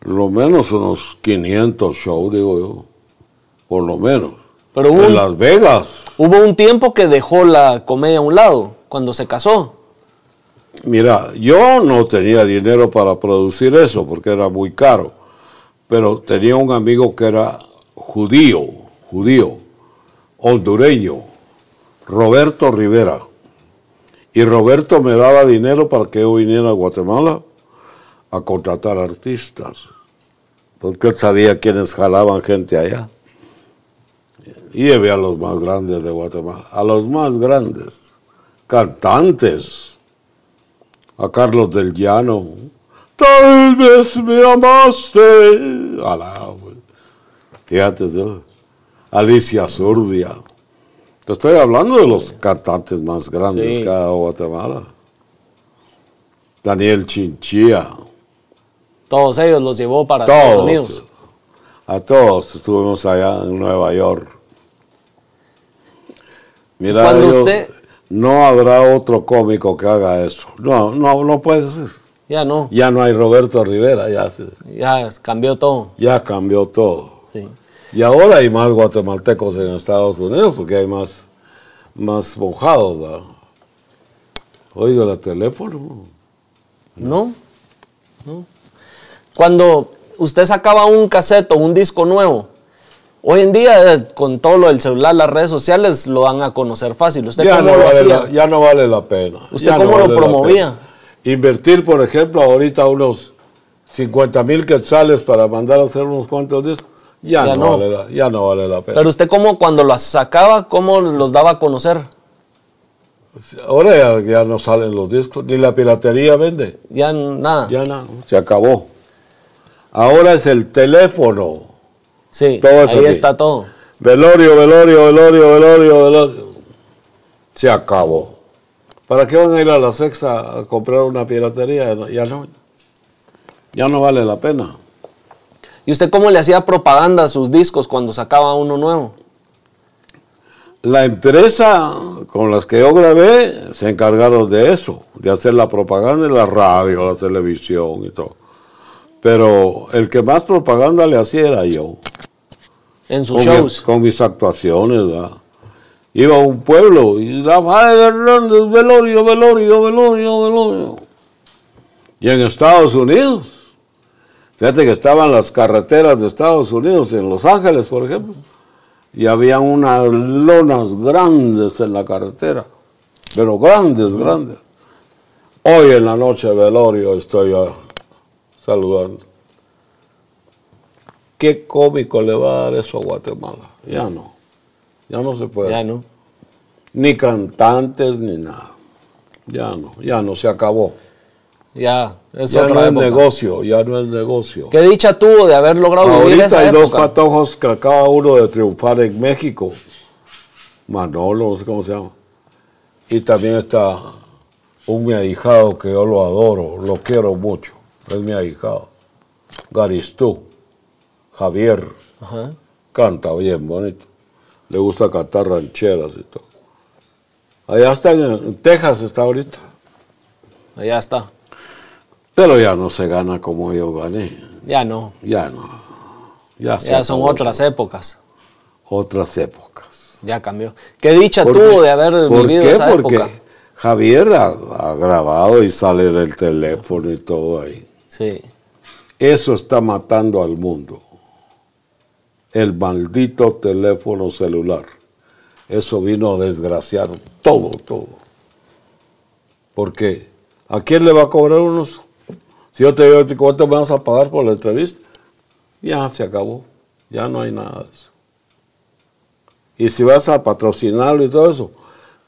[SPEAKER 1] Lo menos unos 500 shows, digo yo. Por lo menos.
[SPEAKER 2] Pero hubo
[SPEAKER 1] en Las Vegas.
[SPEAKER 2] hubo un tiempo que dejó la comedia a un lado, cuando se casó.
[SPEAKER 1] Mira, yo no tenía dinero para producir eso porque era muy caro, pero tenía un amigo que era judío, judío, hondureño, Roberto Rivera. Y Roberto me daba dinero para que yo viniera a Guatemala a contratar artistas, porque él sabía quiénes jalaban gente allá. Y llevé a los más grandes de Guatemala, a los más grandes, cantantes a Carlos del Llano. Tal vez me amaste. Alá, güey. Fíjate tú. Alicia Zurdia. Te estoy hablando de los cantantes más grandes
[SPEAKER 2] Sí.
[SPEAKER 1] que ha Guatemala. Daniel Chinchilla.
[SPEAKER 2] Todos ellos los llevó para Estados. Unidos.
[SPEAKER 1] A todos estuvimos allá en Nueva York. Mira,
[SPEAKER 2] Cuando
[SPEAKER 1] yo-
[SPEAKER 2] usted-
[SPEAKER 1] no habrá otro cómico que haga eso. No, no, no puede ser.
[SPEAKER 2] Ya no,
[SPEAKER 1] Ya no hay Roberto Rivera, ya,
[SPEAKER 2] ya cambió todo.
[SPEAKER 1] ya cambió todo.
[SPEAKER 2] Sí.
[SPEAKER 1] Y ahora hay más guatemaltecos en Estados Unidos porque hay más, más mojados. ¿verdad? Oiga, el teléfono.
[SPEAKER 2] ¿No? ¿No? Cuando usted sacaba un cassette o un disco nuevo, hoy en día eh, con todo lo del celular, las redes sociales lo dan a conocer fácil. ¿Usted
[SPEAKER 1] Ya
[SPEAKER 2] cómo
[SPEAKER 1] no,
[SPEAKER 2] lo
[SPEAKER 1] vale
[SPEAKER 2] hacía?
[SPEAKER 1] la, ya no vale la pena.
[SPEAKER 2] ¿Usted
[SPEAKER 1] Ya
[SPEAKER 2] cómo lo
[SPEAKER 1] vale
[SPEAKER 2] promovía?
[SPEAKER 1] Invertir, por ejemplo, ahorita unos 50 mil quetzales para mandar a hacer unos cuantos discos, ya,
[SPEAKER 2] Ya
[SPEAKER 1] no,
[SPEAKER 2] no.
[SPEAKER 1] Vale la, ya no vale la pena.
[SPEAKER 2] Pero usted cómo cuando los sacaba, cómo los daba a conocer?
[SPEAKER 1] Ahora ya, no salen los discos, ni la piratería vende.
[SPEAKER 2] Ya nada.
[SPEAKER 1] Ya no, se acabó. Ahora es el teléfono.
[SPEAKER 2] Sí,
[SPEAKER 1] todo eso
[SPEAKER 2] ahí
[SPEAKER 1] aquí.
[SPEAKER 2] está todo.
[SPEAKER 1] Velorio, velorio, velorio, velorio, velorio. Se acabó. ¿Para qué van a ir a la sexta a comprar una piratería? Ya no. Ya no vale la pena.
[SPEAKER 2] ¿Y usted cómo le hacía propaganda a sus discos cuando sacaba uno nuevo?
[SPEAKER 1] La empresa con las que yo grabé se encargaron de eso, de hacer la propaganda en la radio, la televisión y todo. Pero el que más propaganda le hacía era yo.
[SPEAKER 2] En sus
[SPEAKER 1] con, mi-
[SPEAKER 2] shows.
[SPEAKER 1] con mis actuaciones, ¿verdad? Iba a un pueblo y Rafael Hernández, velorio, velorio, velorio, velorio. Y en Estados Unidos, fíjate que estaban las carreteras de Estados Unidos, en Los Ángeles, por ejemplo, y había unas lonas grandes en la carretera, pero grandes, grandes. Hoy en la noche velorio estoy ah, saludando. ¿Qué cómico le va a dar eso a Guatemala? Ya no. Ya no se puede.
[SPEAKER 2] Ya no.
[SPEAKER 1] Ni cantantes ni nada. Ya no, ya no, se acabó.
[SPEAKER 2] Ya, es
[SPEAKER 1] ya
[SPEAKER 2] otra
[SPEAKER 1] no es negocio, ya no es negocio.
[SPEAKER 2] ¿Qué dicha tuvo de haber logrado vivir
[SPEAKER 1] Ahorita
[SPEAKER 2] esa
[SPEAKER 1] hay dos
[SPEAKER 2] época?
[SPEAKER 1] patojos que acaba uno de triunfar en México. Manolo, no sé cómo se llama. Y también está un mi ahijado que yo lo adoro, lo quiero mucho. Es mi ahijado. Garistú, Javier.
[SPEAKER 2] Ajá.
[SPEAKER 1] Canta bien bonito. Le gusta cantar rancheras y todo. Allá está en, Texas, está ahorita.
[SPEAKER 2] Ya está.
[SPEAKER 1] Pero ya no se gana como yo gané.
[SPEAKER 2] Ya no.
[SPEAKER 1] Ya no. Ya,
[SPEAKER 2] Ya son otras épocas.
[SPEAKER 1] Otras épocas.
[SPEAKER 2] Ya cambió. ¿Qué dicha
[SPEAKER 1] ¿Por
[SPEAKER 2] tuvo de haber
[SPEAKER 1] ¿Por
[SPEAKER 2] vivido
[SPEAKER 1] qué?
[SPEAKER 2] esa
[SPEAKER 1] Porque
[SPEAKER 2] época?
[SPEAKER 1] Javier ha, ha grabado y sale en el teléfono y todo ahí.
[SPEAKER 2] Sí.
[SPEAKER 1] Eso está matando al mundo. El maldito teléfono celular. Eso vino a desgraciar todo, todo. Porque ¿a quién le va a cobrar unos? Si yo te digo, ¿cuánto me vas a pagar por la entrevista? Ya se acabó. Ya no hay nada de eso. Y si vas a patrocinarlo y todo eso,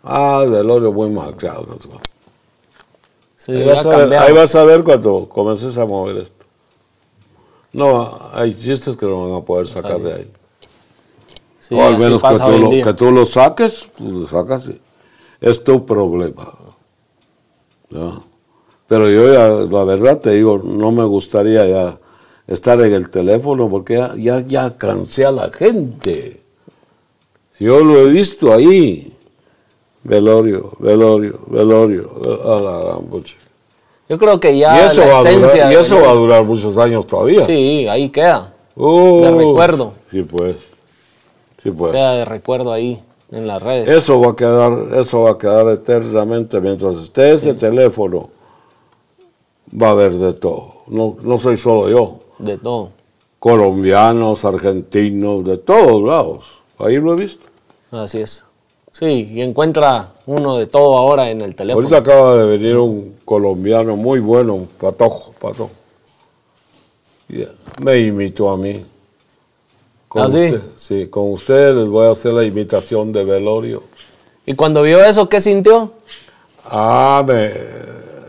[SPEAKER 1] ah, velorio muy mal creado.
[SPEAKER 2] Sí,
[SPEAKER 1] Ahí vas, a ver, ahí vas a ver cuando comiences a mover esto. No, hay chistes que no van a poder sacar de ahí.
[SPEAKER 2] Sí,
[SPEAKER 1] o al menos que tú, lo, que tú lo saques, pues lo sacas. Es tu problema. ¿no? Pero yo ya, la verdad te digo, no me gustaría ya estar en el teléfono porque ya, ya, ya cansé a la gente. Si yo lo he visto ahí, velorio, velorio, velorio, a la gran pucha.
[SPEAKER 2] Yo creo que
[SPEAKER 1] Y
[SPEAKER 2] ya
[SPEAKER 1] eso,
[SPEAKER 2] la esencia
[SPEAKER 1] durar, y
[SPEAKER 2] de-
[SPEAKER 1] eso va a durar muchos años todavía.
[SPEAKER 2] Sí, ahí queda.
[SPEAKER 1] Uh,
[SPEAKER 2] de recuerdo.
[SPEAKER 1] Sí, pues. Sí, pues.
[SPEAKER 2] Queda de recuerdo ahí en las redes.
[SPEAKER 1] Eso va a quedar, eso va a quedar eternamente mientras esté ese teléfono. Va a haber de todo. No, no soy solo yo.
[SPEAKER 2] De todo.
[SPEAKER 1] Colombianos, argentinos, de todos lados. Ahí lo he visto.
[SPEAKER 2] Así es. Sí, y encuentra uno de todo ahora en el teléfono.
[SPEAKER 1] Ahorita acaba de venir un colombiano muy bueno, un patojo, patojo. Me imitó a mí. Con
[SPEAKER 2] ¿Ah, sí?
[SPEAKER 1] usted- sí, con ustedes les voy a hacer la imitación de Velorio.
[SPEAKER 2] Y cuando vio eso, ¿qué sintió?
[SPEAKER 1] Ah, me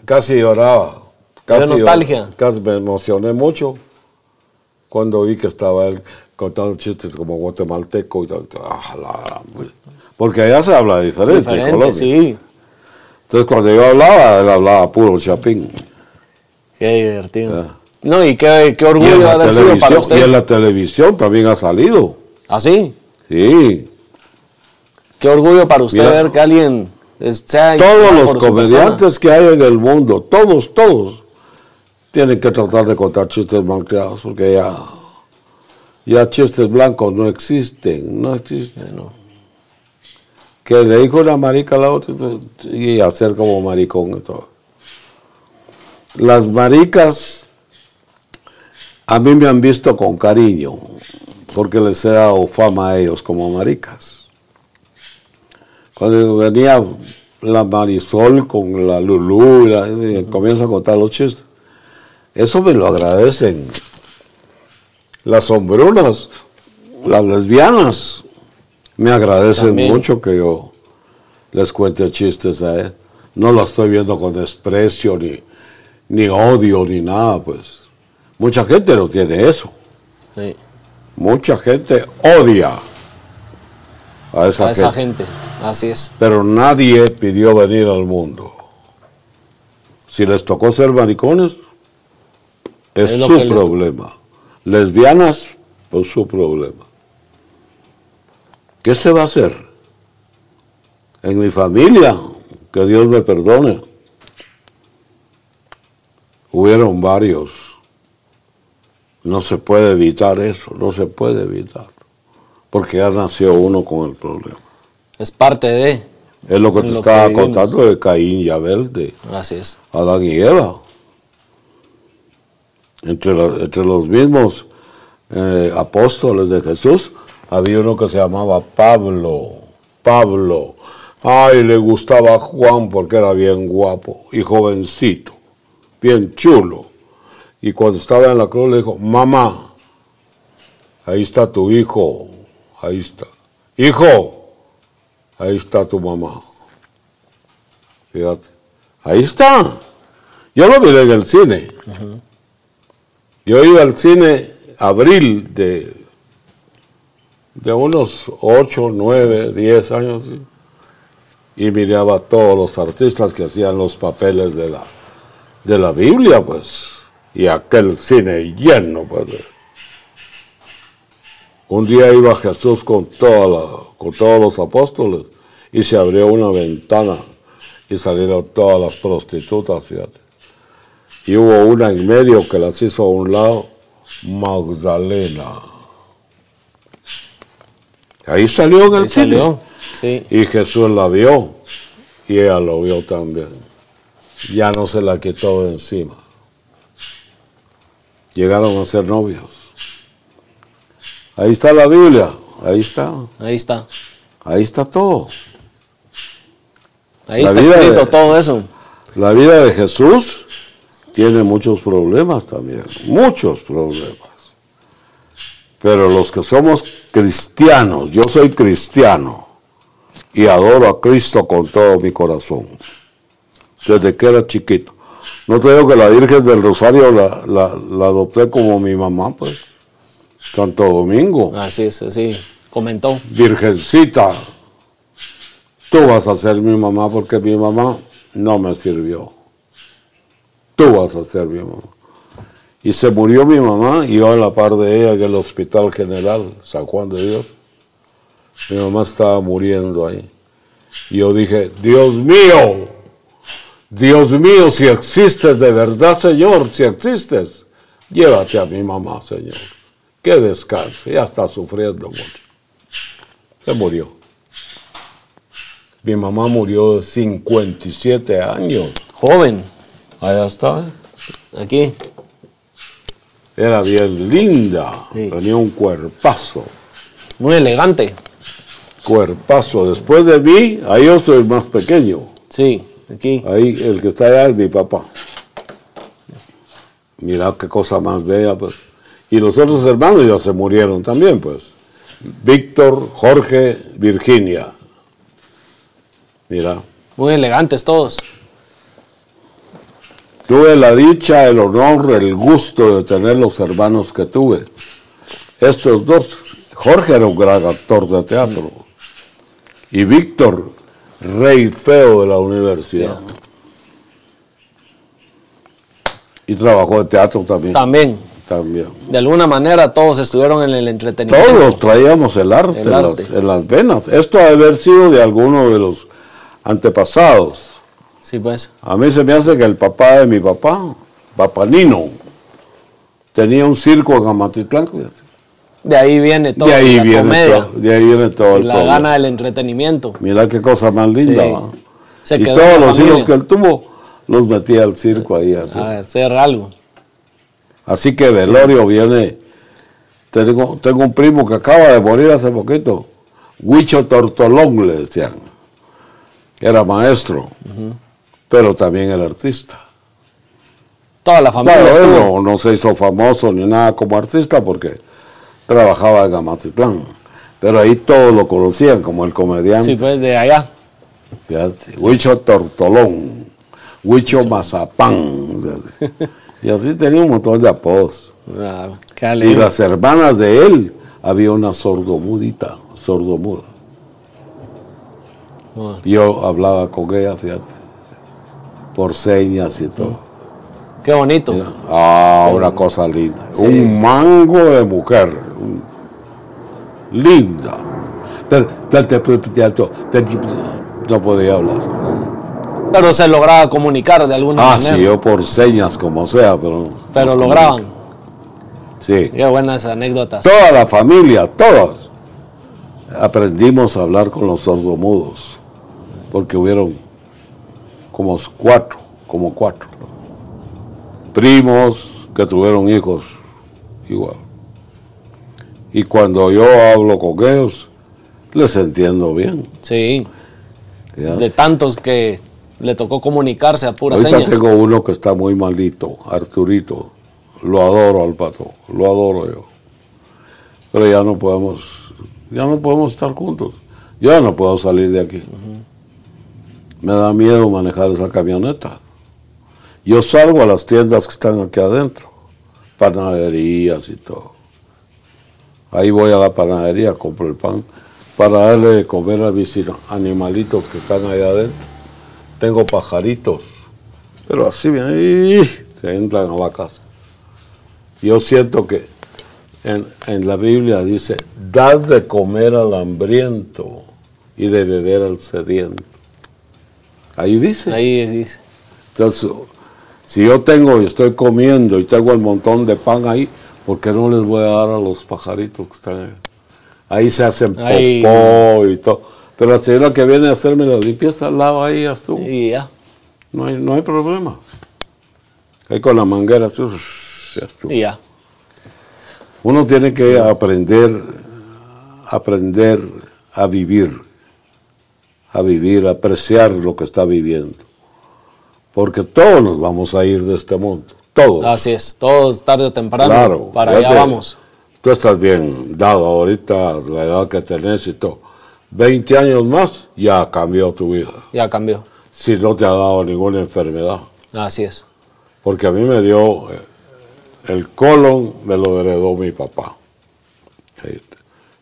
[SPEAKER 1] casi lloraba. Casi
[SPEAKER 2] nostalgia?
[SPEAKER 1] llor- Casi me emocioné mucho cuando vi que estaba él contando chistes como guatemalteco y tal. Ah, la Porque allá se habla diferente. en
[SPEAKER 2] Diferente,
[SPEAKER 1] Colombia.
[SPEAKER 2] sí.
[SPEAKER 1] Entonces cuando yo hablaba, él hablaba puro chapín.
[SPEAKER 2] Qué divertido.
[SPEAKER 1] Ya.
[SPEAKER 2] No, y qué, qué orgullo
[SPEAKER 1] la
[SPEAKER 2] haber sido para
[SPEAKER 1] televisión, y
[SPEAKER 2] usted.
[SPEAKER 1] en la televisión también ha salido.
[SPEAKER 2] Así.
[SPEAKER 1] Sí.
[SPEAKER 2] Qué orgullo para usted
[SPEAKER 1] Mira.
[SPEAKER 2] ver que alguien sea
[SPEAKER 1] Todos los comediantes que hay en el mundo, todos, todos, tienen que tratar de contar chistes mal creados porque ya, Ya chistes blancos no existen, no existen. Que le dijo una marica a la otra y hacer como maricón y todo. Las maricas a mí me han visto con cariño, porque les he dado fama a ellos como maricas. Cuando venía la Marisol con la Lulú comienzo a contar los chistes, eso me lo agradecen. Las hombrunas, las lesbianas, me agradecen
[SPEAKER 2] También.
[SPEAKER 1] mucho que yo les cuente chistes a él. No lo estoy viendo con desprecio, ni, ni odio, ni nada, pues. Mucha gente no tiene eso.
[SPEAKER 2] Sí.
[SPEAKER 1] Mucha gente odia a esa,
[SPEAKER 2] A esa
[SPEAKER 1] gente.
[SPEAKER 2] gente. Así es.
[SPEAKER 1] Pero nadie pidió venir al mundo. Si les tocó ser maricones, es, su
[SPEAKER 2] les
[SPEAKER 1] problema. Lesbianas, pues su problema. ¿Qué se va a hacer? En mi familia, que Dios me perdone, hubieron varios. No se puede evitar eso, no se puede evitar. Porque ya nació uno con el problema.
[SPEAKER 2] Es parte de.
[SPEAKER 1] Es lo que te
[SPEAKER 2] lo
[SPEAKER 1] estaba
[SPEAKER 2] que
[SPEAKER 1] contando de Caín y Abel, de
[SPEAKER 2] Así es.
[SPEAKER 1] Adán y Eva. Entre, entre los mismos eh, apóstoles de Jesús había uno que se llamaba Pablo. Pablo. Ay, le gustaba a Juan porque era bien guapo y jovencito, bien chulo. Y cuando estaba en la cruz le dijo, mamá, ahí está tu hijo, ahí está. Hijo, ahí está tu mamá. Fíjate. Ahí está. Yo lo miré en el cine. Yo iba al cine abril de, de unos 8, 9, 10 años. Y miraba a todos los artistas que hacían los papeles de la, de la Biblia, pues. Y aquel cine lleno, pues. Un día iba Jesús con, toda con todos los apóstoles y se abrió una ventana y salieron todas las prostitutas, fíjate. Y hubo una en medio que las hizo a un lado, Magdalena. Ahí salió en el
[SPEAKER 2] Ahí
[SPEAKER 1] cine.
[SPEAKER 2] salió. Sí.
[SPEAKER 1] Y Jesús la vio y ella lo vio también. Ya no se la quitó de encima. Llegaron a ser novios. Ahí está la Biblia, ahí está,
[SPEAKER 2] Ahí está.
[SPEAKER 1] ahí está todo.
[SPEAKER 2] Ahí
[SPEAKER 1] La
[SPEAKER 2] está escrito
[SPEAKER 1] de-
[SPEAKER 2] todo eso.
[SPEAKER 1] La vida de Jesús tiene muchos problemas también, muchos problemas. Pero los que somos cristianos, yo soy cristiano y adoro a Cristo con todo mi corazón, desde que era chiquito. No te digo que la Virgen del Rosario la, la- la adopté como mi mamá, pues. Santo Domingo,
[SPEAKER 2] Así es, así comentó.
[SPEAKER 1] Virgencita, tú vas a ser mi mamá porque mi mamá no me sirvió. Tú vas a ser mi mamá. Y se murió mi mamá y yo a la par de ella en el Hospital General San Juan de Dios. Mi mamá estaba muriendo ahí. Y yo dije, Dios mío, Dios mío, si existes de verdad, Señor, si existes, llévate a mi mamá, Señor. Que descanse, ya está sufriendo mucho. Se murió. Mi mamá murió de 57 años.
[SPEAKER 2] Joven,
[SPEAKER 1] Allá está.
[SPEAKER 2] aquí.
[SPEAKER 1] Era bien linda.
[SPEAKER 2] Sí.
[SPEAKER 1] Tenía un cuerpazo.
[SPEAKER 2] Muy elegante.
[SPEAKER 1] Cuerpazo. Después de mí, ahí yo soy más pequeño.
[SPEAKER 2] Sí, aquí.
[SPEAKER 1] Ahí el que está allá es mi papá. Mira qué cosa más bella, pues. Y los otros hermanos ya se murieron también, pues. Víctor, Jorge, Virginia. Mira.
[SPEAKER 2] Muy elegantes todos.
[SPEAKER 1] Tuve la dicha, el honor, el gusto de tener los hermanos que tuve. Estos dos, Jorge era un gran actor de teatro y Víctor, rey feo de la universidad. Y trabajó de teatro también.
[SPEAKER 2] También,
[SPEAKER 1] también.
[SPEAKER 2] de alguna manera, todos estuvieron en el entretenimiento.
[SPEAKER 1] Todos traíamos el arte,
[SPEAKER 2] El
[SPEAKER 1] en,
[SPEAKER 2] arte.
[SPEAKER 1] Las, en las venas. Esto ha de haber sido de alguno de los antepasados.
[SPEAKER 2] Sí, pues.
[SPEAKER 1] A mí se me hace que el papá de mi papá, papá Nino, tenía un circo en Amatitlán.
[SPEAKER 2] De ahí viene todo.
[SPEAKER 1] de ahí
[SPEAKER 2] la
[SPEAKER 1] viene
[SPEAKER 2] comedia.
[SPEAKER 1] todo, de ahí viene todo el
[SPEAKER 2] la
[SPEAKER 1] problema.
[SPEAKER 2] gana del entretenimiento.
[SPEAKER 1] Mira qué cosa más linda.
[SPEAKER 2] Sí. Se
[SPEAKER 1] y
[SPEAKER 2] quedó
[SPEAKER 1] todos los hijos que él tuvo los metía al circo ahí. Así,
[SPEAKER 2] A hacer algo.
[SPEAKER 1] Así que velorio viene. Tengo, tengo un primo que acaba de morir hace poquito. Huicho Tortolón le decían. Era maestro, pero también era artista.
[SPEAKER 2] Toda la familia
[SPEAKER 1] él no, no se hizo famoso ni nada como artista porque trabajaba en Amatitlán. Pero ahí todos lo conocían como el comediante.
[SPEAKER 2] Sí, pues de allá.
[SPEAKER 1] Fíjate, Huicho Tortolón, Huicho Mazapán. fíjate. [laughs] Y así tenía un montón de apodos.
[SPEAKER 2] Ah,
[SPEAKER 1] Y las hermanas de él, había una sordomudita, sordomuda.
[SPEAKER 2] Bueno,
[SPEAKER 1] Yo hablaba con ella, fíjate, por señas y todo.
[SPEAKER 2] Qué bonito.
[SPEAKER 1] Mira, Ah, una cosa linda. Un mango de mujer. Linda. No podía hablar.
[SPEAKER 2] Pero se lograba comunicar de alguna
[SPEAKER 1] Ah,
[SPEAKER 2] manera.
[SPEAKER 1] sí, yo por señas, como sea, pero.
[SPEAKER 2] Pero lograban.
[SPEAKER 1] Sí.
[SPEAKER 2] Qué buenas anécdotas.
[SPEAKER 1] Toda la familia, todos. Aprendimos a hablar con los sordomudos. Porque hubieron como cuatro, como cuatro. Primos que tuvieron hijos igual. Y cuando yo hablo con ellos, les entiendo bien.
[SPEAKER 2] Sí,
[SPEAKER 1] ¿ya?
[SPEAKER 2] de tantos que le tocó comunicarse a puras
[SPEAKER 1] Ahorita
[SPEAKER 2] señas.
[SPEAKER 1] tengo uno que está muy malito, Arturito. Lo adoro al pato, lo adoro yo. Pero ya no podemos, ya no podemos estar juntos. Yo ya no puedo salir de aquí. Me da miedo manejar esa camioneta. Yo salgo a las tiendas que están aquí adentro, panaderías y todo. Ahí voy a la panadería, compro el pan para darle de comer a mis animalitos que están ahí adentro. Tengo pajaritos, pero así bien, ¡ih! se entran a la casa. Yo siento que en, en la Biblia dice, dad de comer al hambriento y de beber al sediento. Ahí dice.
[SPEAKER 2] Ahí dice.
[SPEAKER 1] Entonces, si yo tengo y estoy comiendo y tengo el montón de pan ahí, ¿por qué no les voy a dar a los pajaritos que están ahí? Ahí se hacen popó
[SPEAKER 2] Ahí.
[SPEAKER 1] y todo. Pero la señora que viene a hacerme la limpieza lado ahí ya estuvo.
[SPEAKER 2] Y ya.
[SPEAKER 1] No hay, no hay problema. Ahí con la manguera, así.
[SPEAKER 2] Y ya.
[SPEAKER 1] Uno tiene que aprender, aprender a vivir, a vivir, a apreciar lo que está viviendo. Porque todos nos vamos a ir de este mundo, todos.
[SPEAKER 2] Así es. Todos tarde o temprano.
[SPEAKER 1] Claro.
[SPEAKER 2] Para allá
[SPEAKER 1] te-
[SPEAKER 2] vamos.
[SPEAKER 1] Tú estás bien dado ahorita, la edad que tenés y todo. 20 años más, ya cambió tu vida.
[SPEAKER 2] Ya cambió.
[SPEAKER 1] Si no te ha dado ninguna enfermedad.
[SPEAKER 2] Así es.
[SPEAKER 1] Porque a mí me dio eh, el colon, me lo heredó mi papá.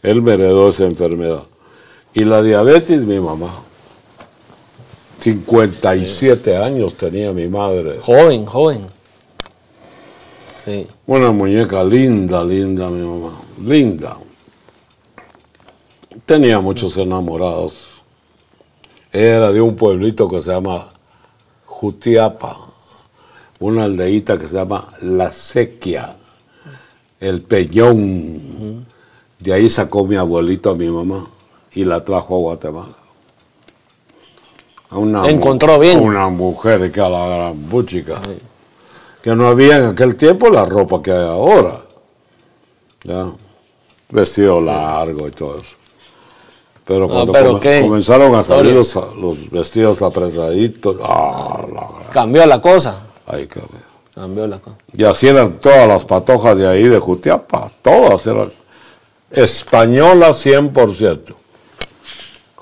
[SPEAKER 1] Él me heredó esa enfermedad. Y la diabetes, mi mamá. 57 años tenía mi madre.
[SPEAKER 2] Joven, joven. Sí.
[SPEAKER 1] Una muñeca linda, linda, mi mamá. Linda. Tenía muchos enamorados. Era de un pueblito que se llama Jutiapa. Una aldeíta que se llama La Sequia. El Peñón. De ahí sacó mi abuelito a mi mamá y la trajo a Guatemala. A una
[SPEAKER 2] Encontró bien.
[SPEAKER 1] Una mujer que a la gran buchica que no había en aquel tiempo la ropa que hay ahora. ¿ya? Vestido largo y todo eso. Pero cuando
[SPEAKER 2] pero
[SPEAKER 1] come-
[SPEAKER 2] qué
[SPEAKER 1] comenzaron a salir los, los vestidos apretaditos, ¡ah, la
[SPEAKER 2] Cambió la cosa.
[SPEAKER 1] ay, cabrón.
[SPEAKER 2] Cambió la cosa.
[SPEAKER 1] Y así eran todas las patojas de ahí de Jutiapa, todas eran españolas 100%.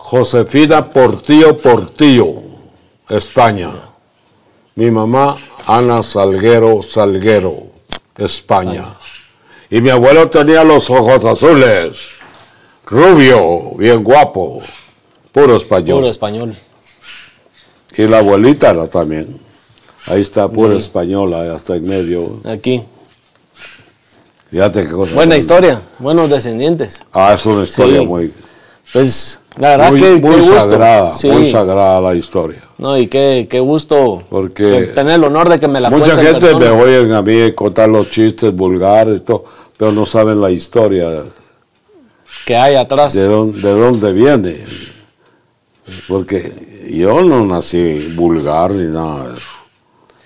[SPEAKER 1] Josefina Portillo Portillo, España. Mi mamá Ana Salguero Salguero, España. Y mi abuelo tenía los ojos azules, rubio, bien guapo, puro español.
[SPEAKER 2] Puro español.
[SPEAKER 1] Y la abuelita era también. Ahí está, pura española, hasta en medio.
[SPEAKER 2] Aquí.
[SPEAKER 1] Fíjate qué cosa.
[SPEAKER 2] Buena historia. Buenos descendientes.
[SPEAKER 1] Ah, es una historia
[SPEAKER 2] Sí.
[SPEAKER 1] muy,
[SPEAKER 2] Pues, la verdad
[SPEAKER 1] muy,
[SPEAKER 2] que
[SPEAKER 1] muy
[SPEAKER 2] gusto.
[SPEAKER 1] sagrada,
[SPEAKER 2] Sí.
[SPEAKER 1] muy sagrada la historia.
[SPEAKER 2] No, y qué, qué gusto
[SPEAKER 1] Porque
[SPEAKER 2] que tener el honor de que me la
[SPEAKER 1] Mucha gente me oyen a mí contar los chistes vulgares todo, pero no saben la historia
[SPEAKER 2] Que hay atrás.
[SPEAKER 1] de dónde, de dónde viene. Porque yo no nací vulgar ni nada de eso.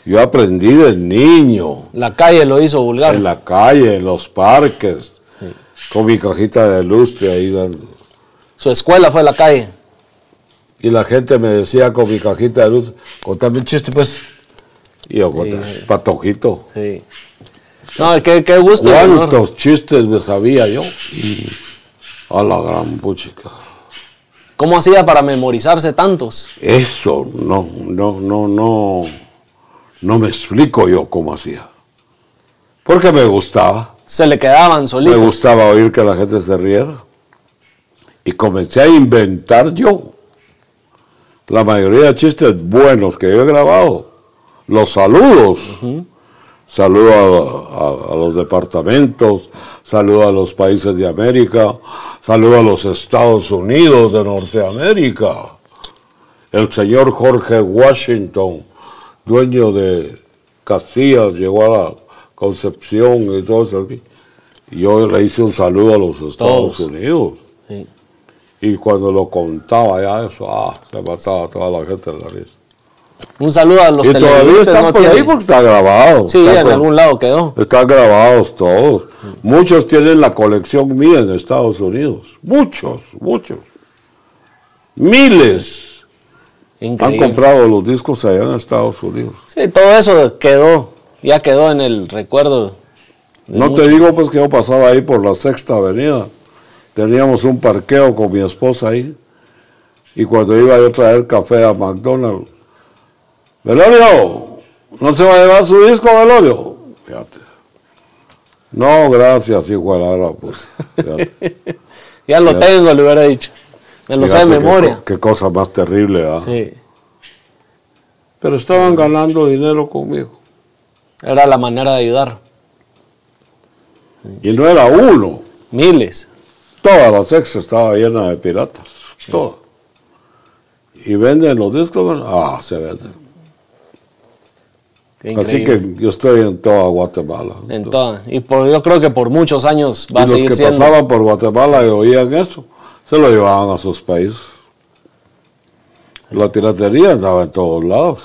[SPEAKER 1] Yo aprendí de niño,
[SPEAKER 2] La calle lo hizo vulgar.
[SPEAKER 1] en la calle, en los parques, con mi cajita de lustre ahí dando.
[SPEAKER 2] Su escuela fue la calle.
[SPEAKER 1] Y la gente me decía con mi cajita de lustre, contame un chiste pues. Y yo contaba, patojito.
[SPEAKER 2] Sí. No, qué, qué gusto.
[SPEAKER 1] ¿Cuántos chistes me sabía yo? A la gran puchica.
[SPEAKER 2] ¿Cómo hacía para memorizarse tantos?
[SPEAKER 1] Eso no, no, no, no, no me explico yo cómo hacía. Porque me gustaba,
[SPEAKER 2] Se le quedaban
[SPEAKER 1] me
[SPEAKER 2] solitos.
[SPEAKER 1] gustaba oír que la gente se riera. Y comencé a inventar yo. La mayoría de chistes buenos que yo he grabado, los saludos. Saludo a, a- a los departamentos, saludo a los países de América, saludo a los Estados Unidos de Norteamérica. El señor Jorge Washington, dueño de Casillas, llegó a la Concepción y todo eso. yo le hice un saludo a los Estados
[SPEAKER 2] Todos.
[SPEAKER 1] Unidos. Y cuando lo contaba ya eso, ah, se mataba toda la gente de la risa.
[SPEAKER 2] Un saludo a los
[SPEAKER 1] y todavía están
[SPEAKER 2] ¿no
[SPEAKER 1] por ahí porque está grabado.
[SPEAKER 2] Sí,
[SPEAKER 1] Está
[SPEAKER 2] en
[SPEAKER 1] con-
[SPEAKER 2] algún lado quedó.
[SPEAKER 1] Están grabados todos. Muchos tienen la colección mía en Estados Unidos. Muchos, muchos. Miles han
[SPEAKER 2] Increíble.
[SPEAKER 1] comprado los discos allá en Estados Unidos.
[SPEAKER 2] Sí, todo eso quedó. Ya quedó en el recuerdo.
[SPEAKER 1] No te digo pues que yo pasaba ahí por la sexta avenida. Teníamos un parqueo con mi esposa ahí. Y cuando iba yo a traer café a McDonald's, Velorio, ¿no se va a llevar su disco, Velorio? Fíjate. No, gracias, hijo de la pues. Fíjate. [laughs]
[SPEAKER 2] Ya lo tengo, le hubiera dicho. Me lo sé de
[SPEAKER 1] qué
[SPEAKER 2] memoria.
[SPEAKER 1] co- Qué, cosa más terrible, ¿ah?
[SPEAKER 2] Sí.
[SPEAKER 1] Pero estaban ganando dinero conmigo.
[SPEAKER 2] Era la manera de ayudar.
[SPEAKER 1] Y no era uno.
[SPEAKER 2] Miles.
[SPEAKER 1] Toda la sexta estaba llena de piratas. Toda. Y venden los discos, ah, se venden. Así que yo estoy en toda Guatemala.
[SPEAKER 2] En toda- Y por, yo creo que por muchos años va
[SPEAKER 1] y
[SPEAKER 2] a
[SPEAKER 1] los
[SPEAKER 2] seguir
[SPEAKER 1] que
[SPEAKER 2] siendo.
[SPEAKER 1] pasaban por Guatemala y oían eso, se lo llevaban a sus países. La piratería andaba en todos lados.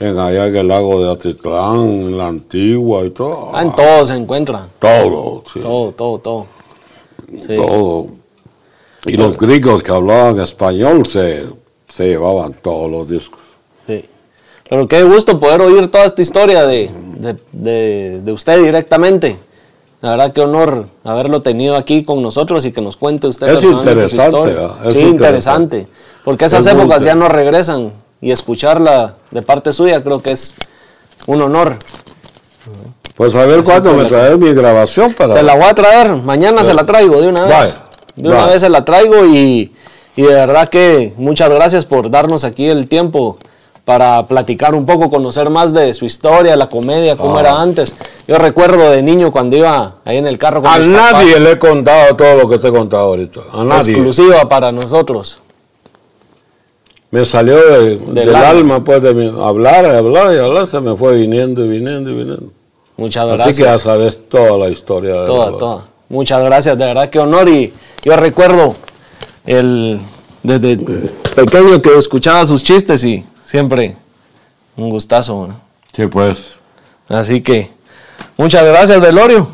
[SPEAKER 1] En allá en el lago de Atitlán, en la Antigua y todo.
[SPEAKER 2] Ah, en todo se encuentra.
[SPEAKER 1] Todo, sí,
[SPEAKER 2] Todo, todo, todo. Sí.
[SPEAKER 1] todo. Y los gringos que hablaban español se, se llevaban todos los discos.
[SPEAKER 2] Sí. Pero qué gusto poder oír toda esta historia de, de, de- de usted directamente. La verdad, qué honor haberlo tenido aquí con nosotros y que nos cuente usted
[SPEAKER 1] Es
[SPEAKER 2] personalmente su
[SPEAKER 1] interesante,
[SPEAKER 2] historia.
[SPEAKER 1] Es
[SPEAKER 2] sí, interesante.
[SPEAKER 1] interesante.
[SPEAKER 2] Porque esas
[SPEAKER 1] Es
[SPEAKER 2] épocas ya no regresan y escucharla de parte suya creo que es un honor.
[SPEAKER 1] Pues a ver cuándo me
[SPEAKER 2] correcto.
[SPEAKER 1] trae mi grabación para...
[SPEAKER 2] Se la voy a traer, mañana se la traigo de una vez. De una vez se la traigo y, y de verdad que muchas gracias por darnos aquí el tiempo para platicar un poco, conocer más de su historia, la comedia, cómo
[SPEAKER 1] Ah.
[SPEAKER 2] era antes. Yo recuerdo de niño cuando iba ahí en el carro con
[SPEAKER 1] A
[SPEAKER 2] mis
[SPEAKER 1] nadie
[SPEAKER 2] papás,
[SPEAKER 1] le he contado todo lo que te he contado ahorita. A nadie.
[SPEAKER 2] exclusiva para nosotros.
[SPEAKER 1] Me salió de- del,
[SPEAKER 2] alma.
[SPEAKER 1] alma, pues, de hablar, y hablar y hablar, se me fue viniendo y viniendo y viniendo.
[SPEAKER 2] Muchas
[SPEAKER 1] Así
[SPEAKER 2] gracias.
[SPEAKER 1] que ya sabes toda la historia.
[SPEAKER 2] Toda, toda. Muchas gracias, de verdad que honor. Y yo recuerdo el, desde pequeño que escuchaba sus chistes y siempre un gustazo. ¿no?
[SPEAKER 1] Sí, pues.
[SPEAKER 2] Así que muchas gracias, Velorio.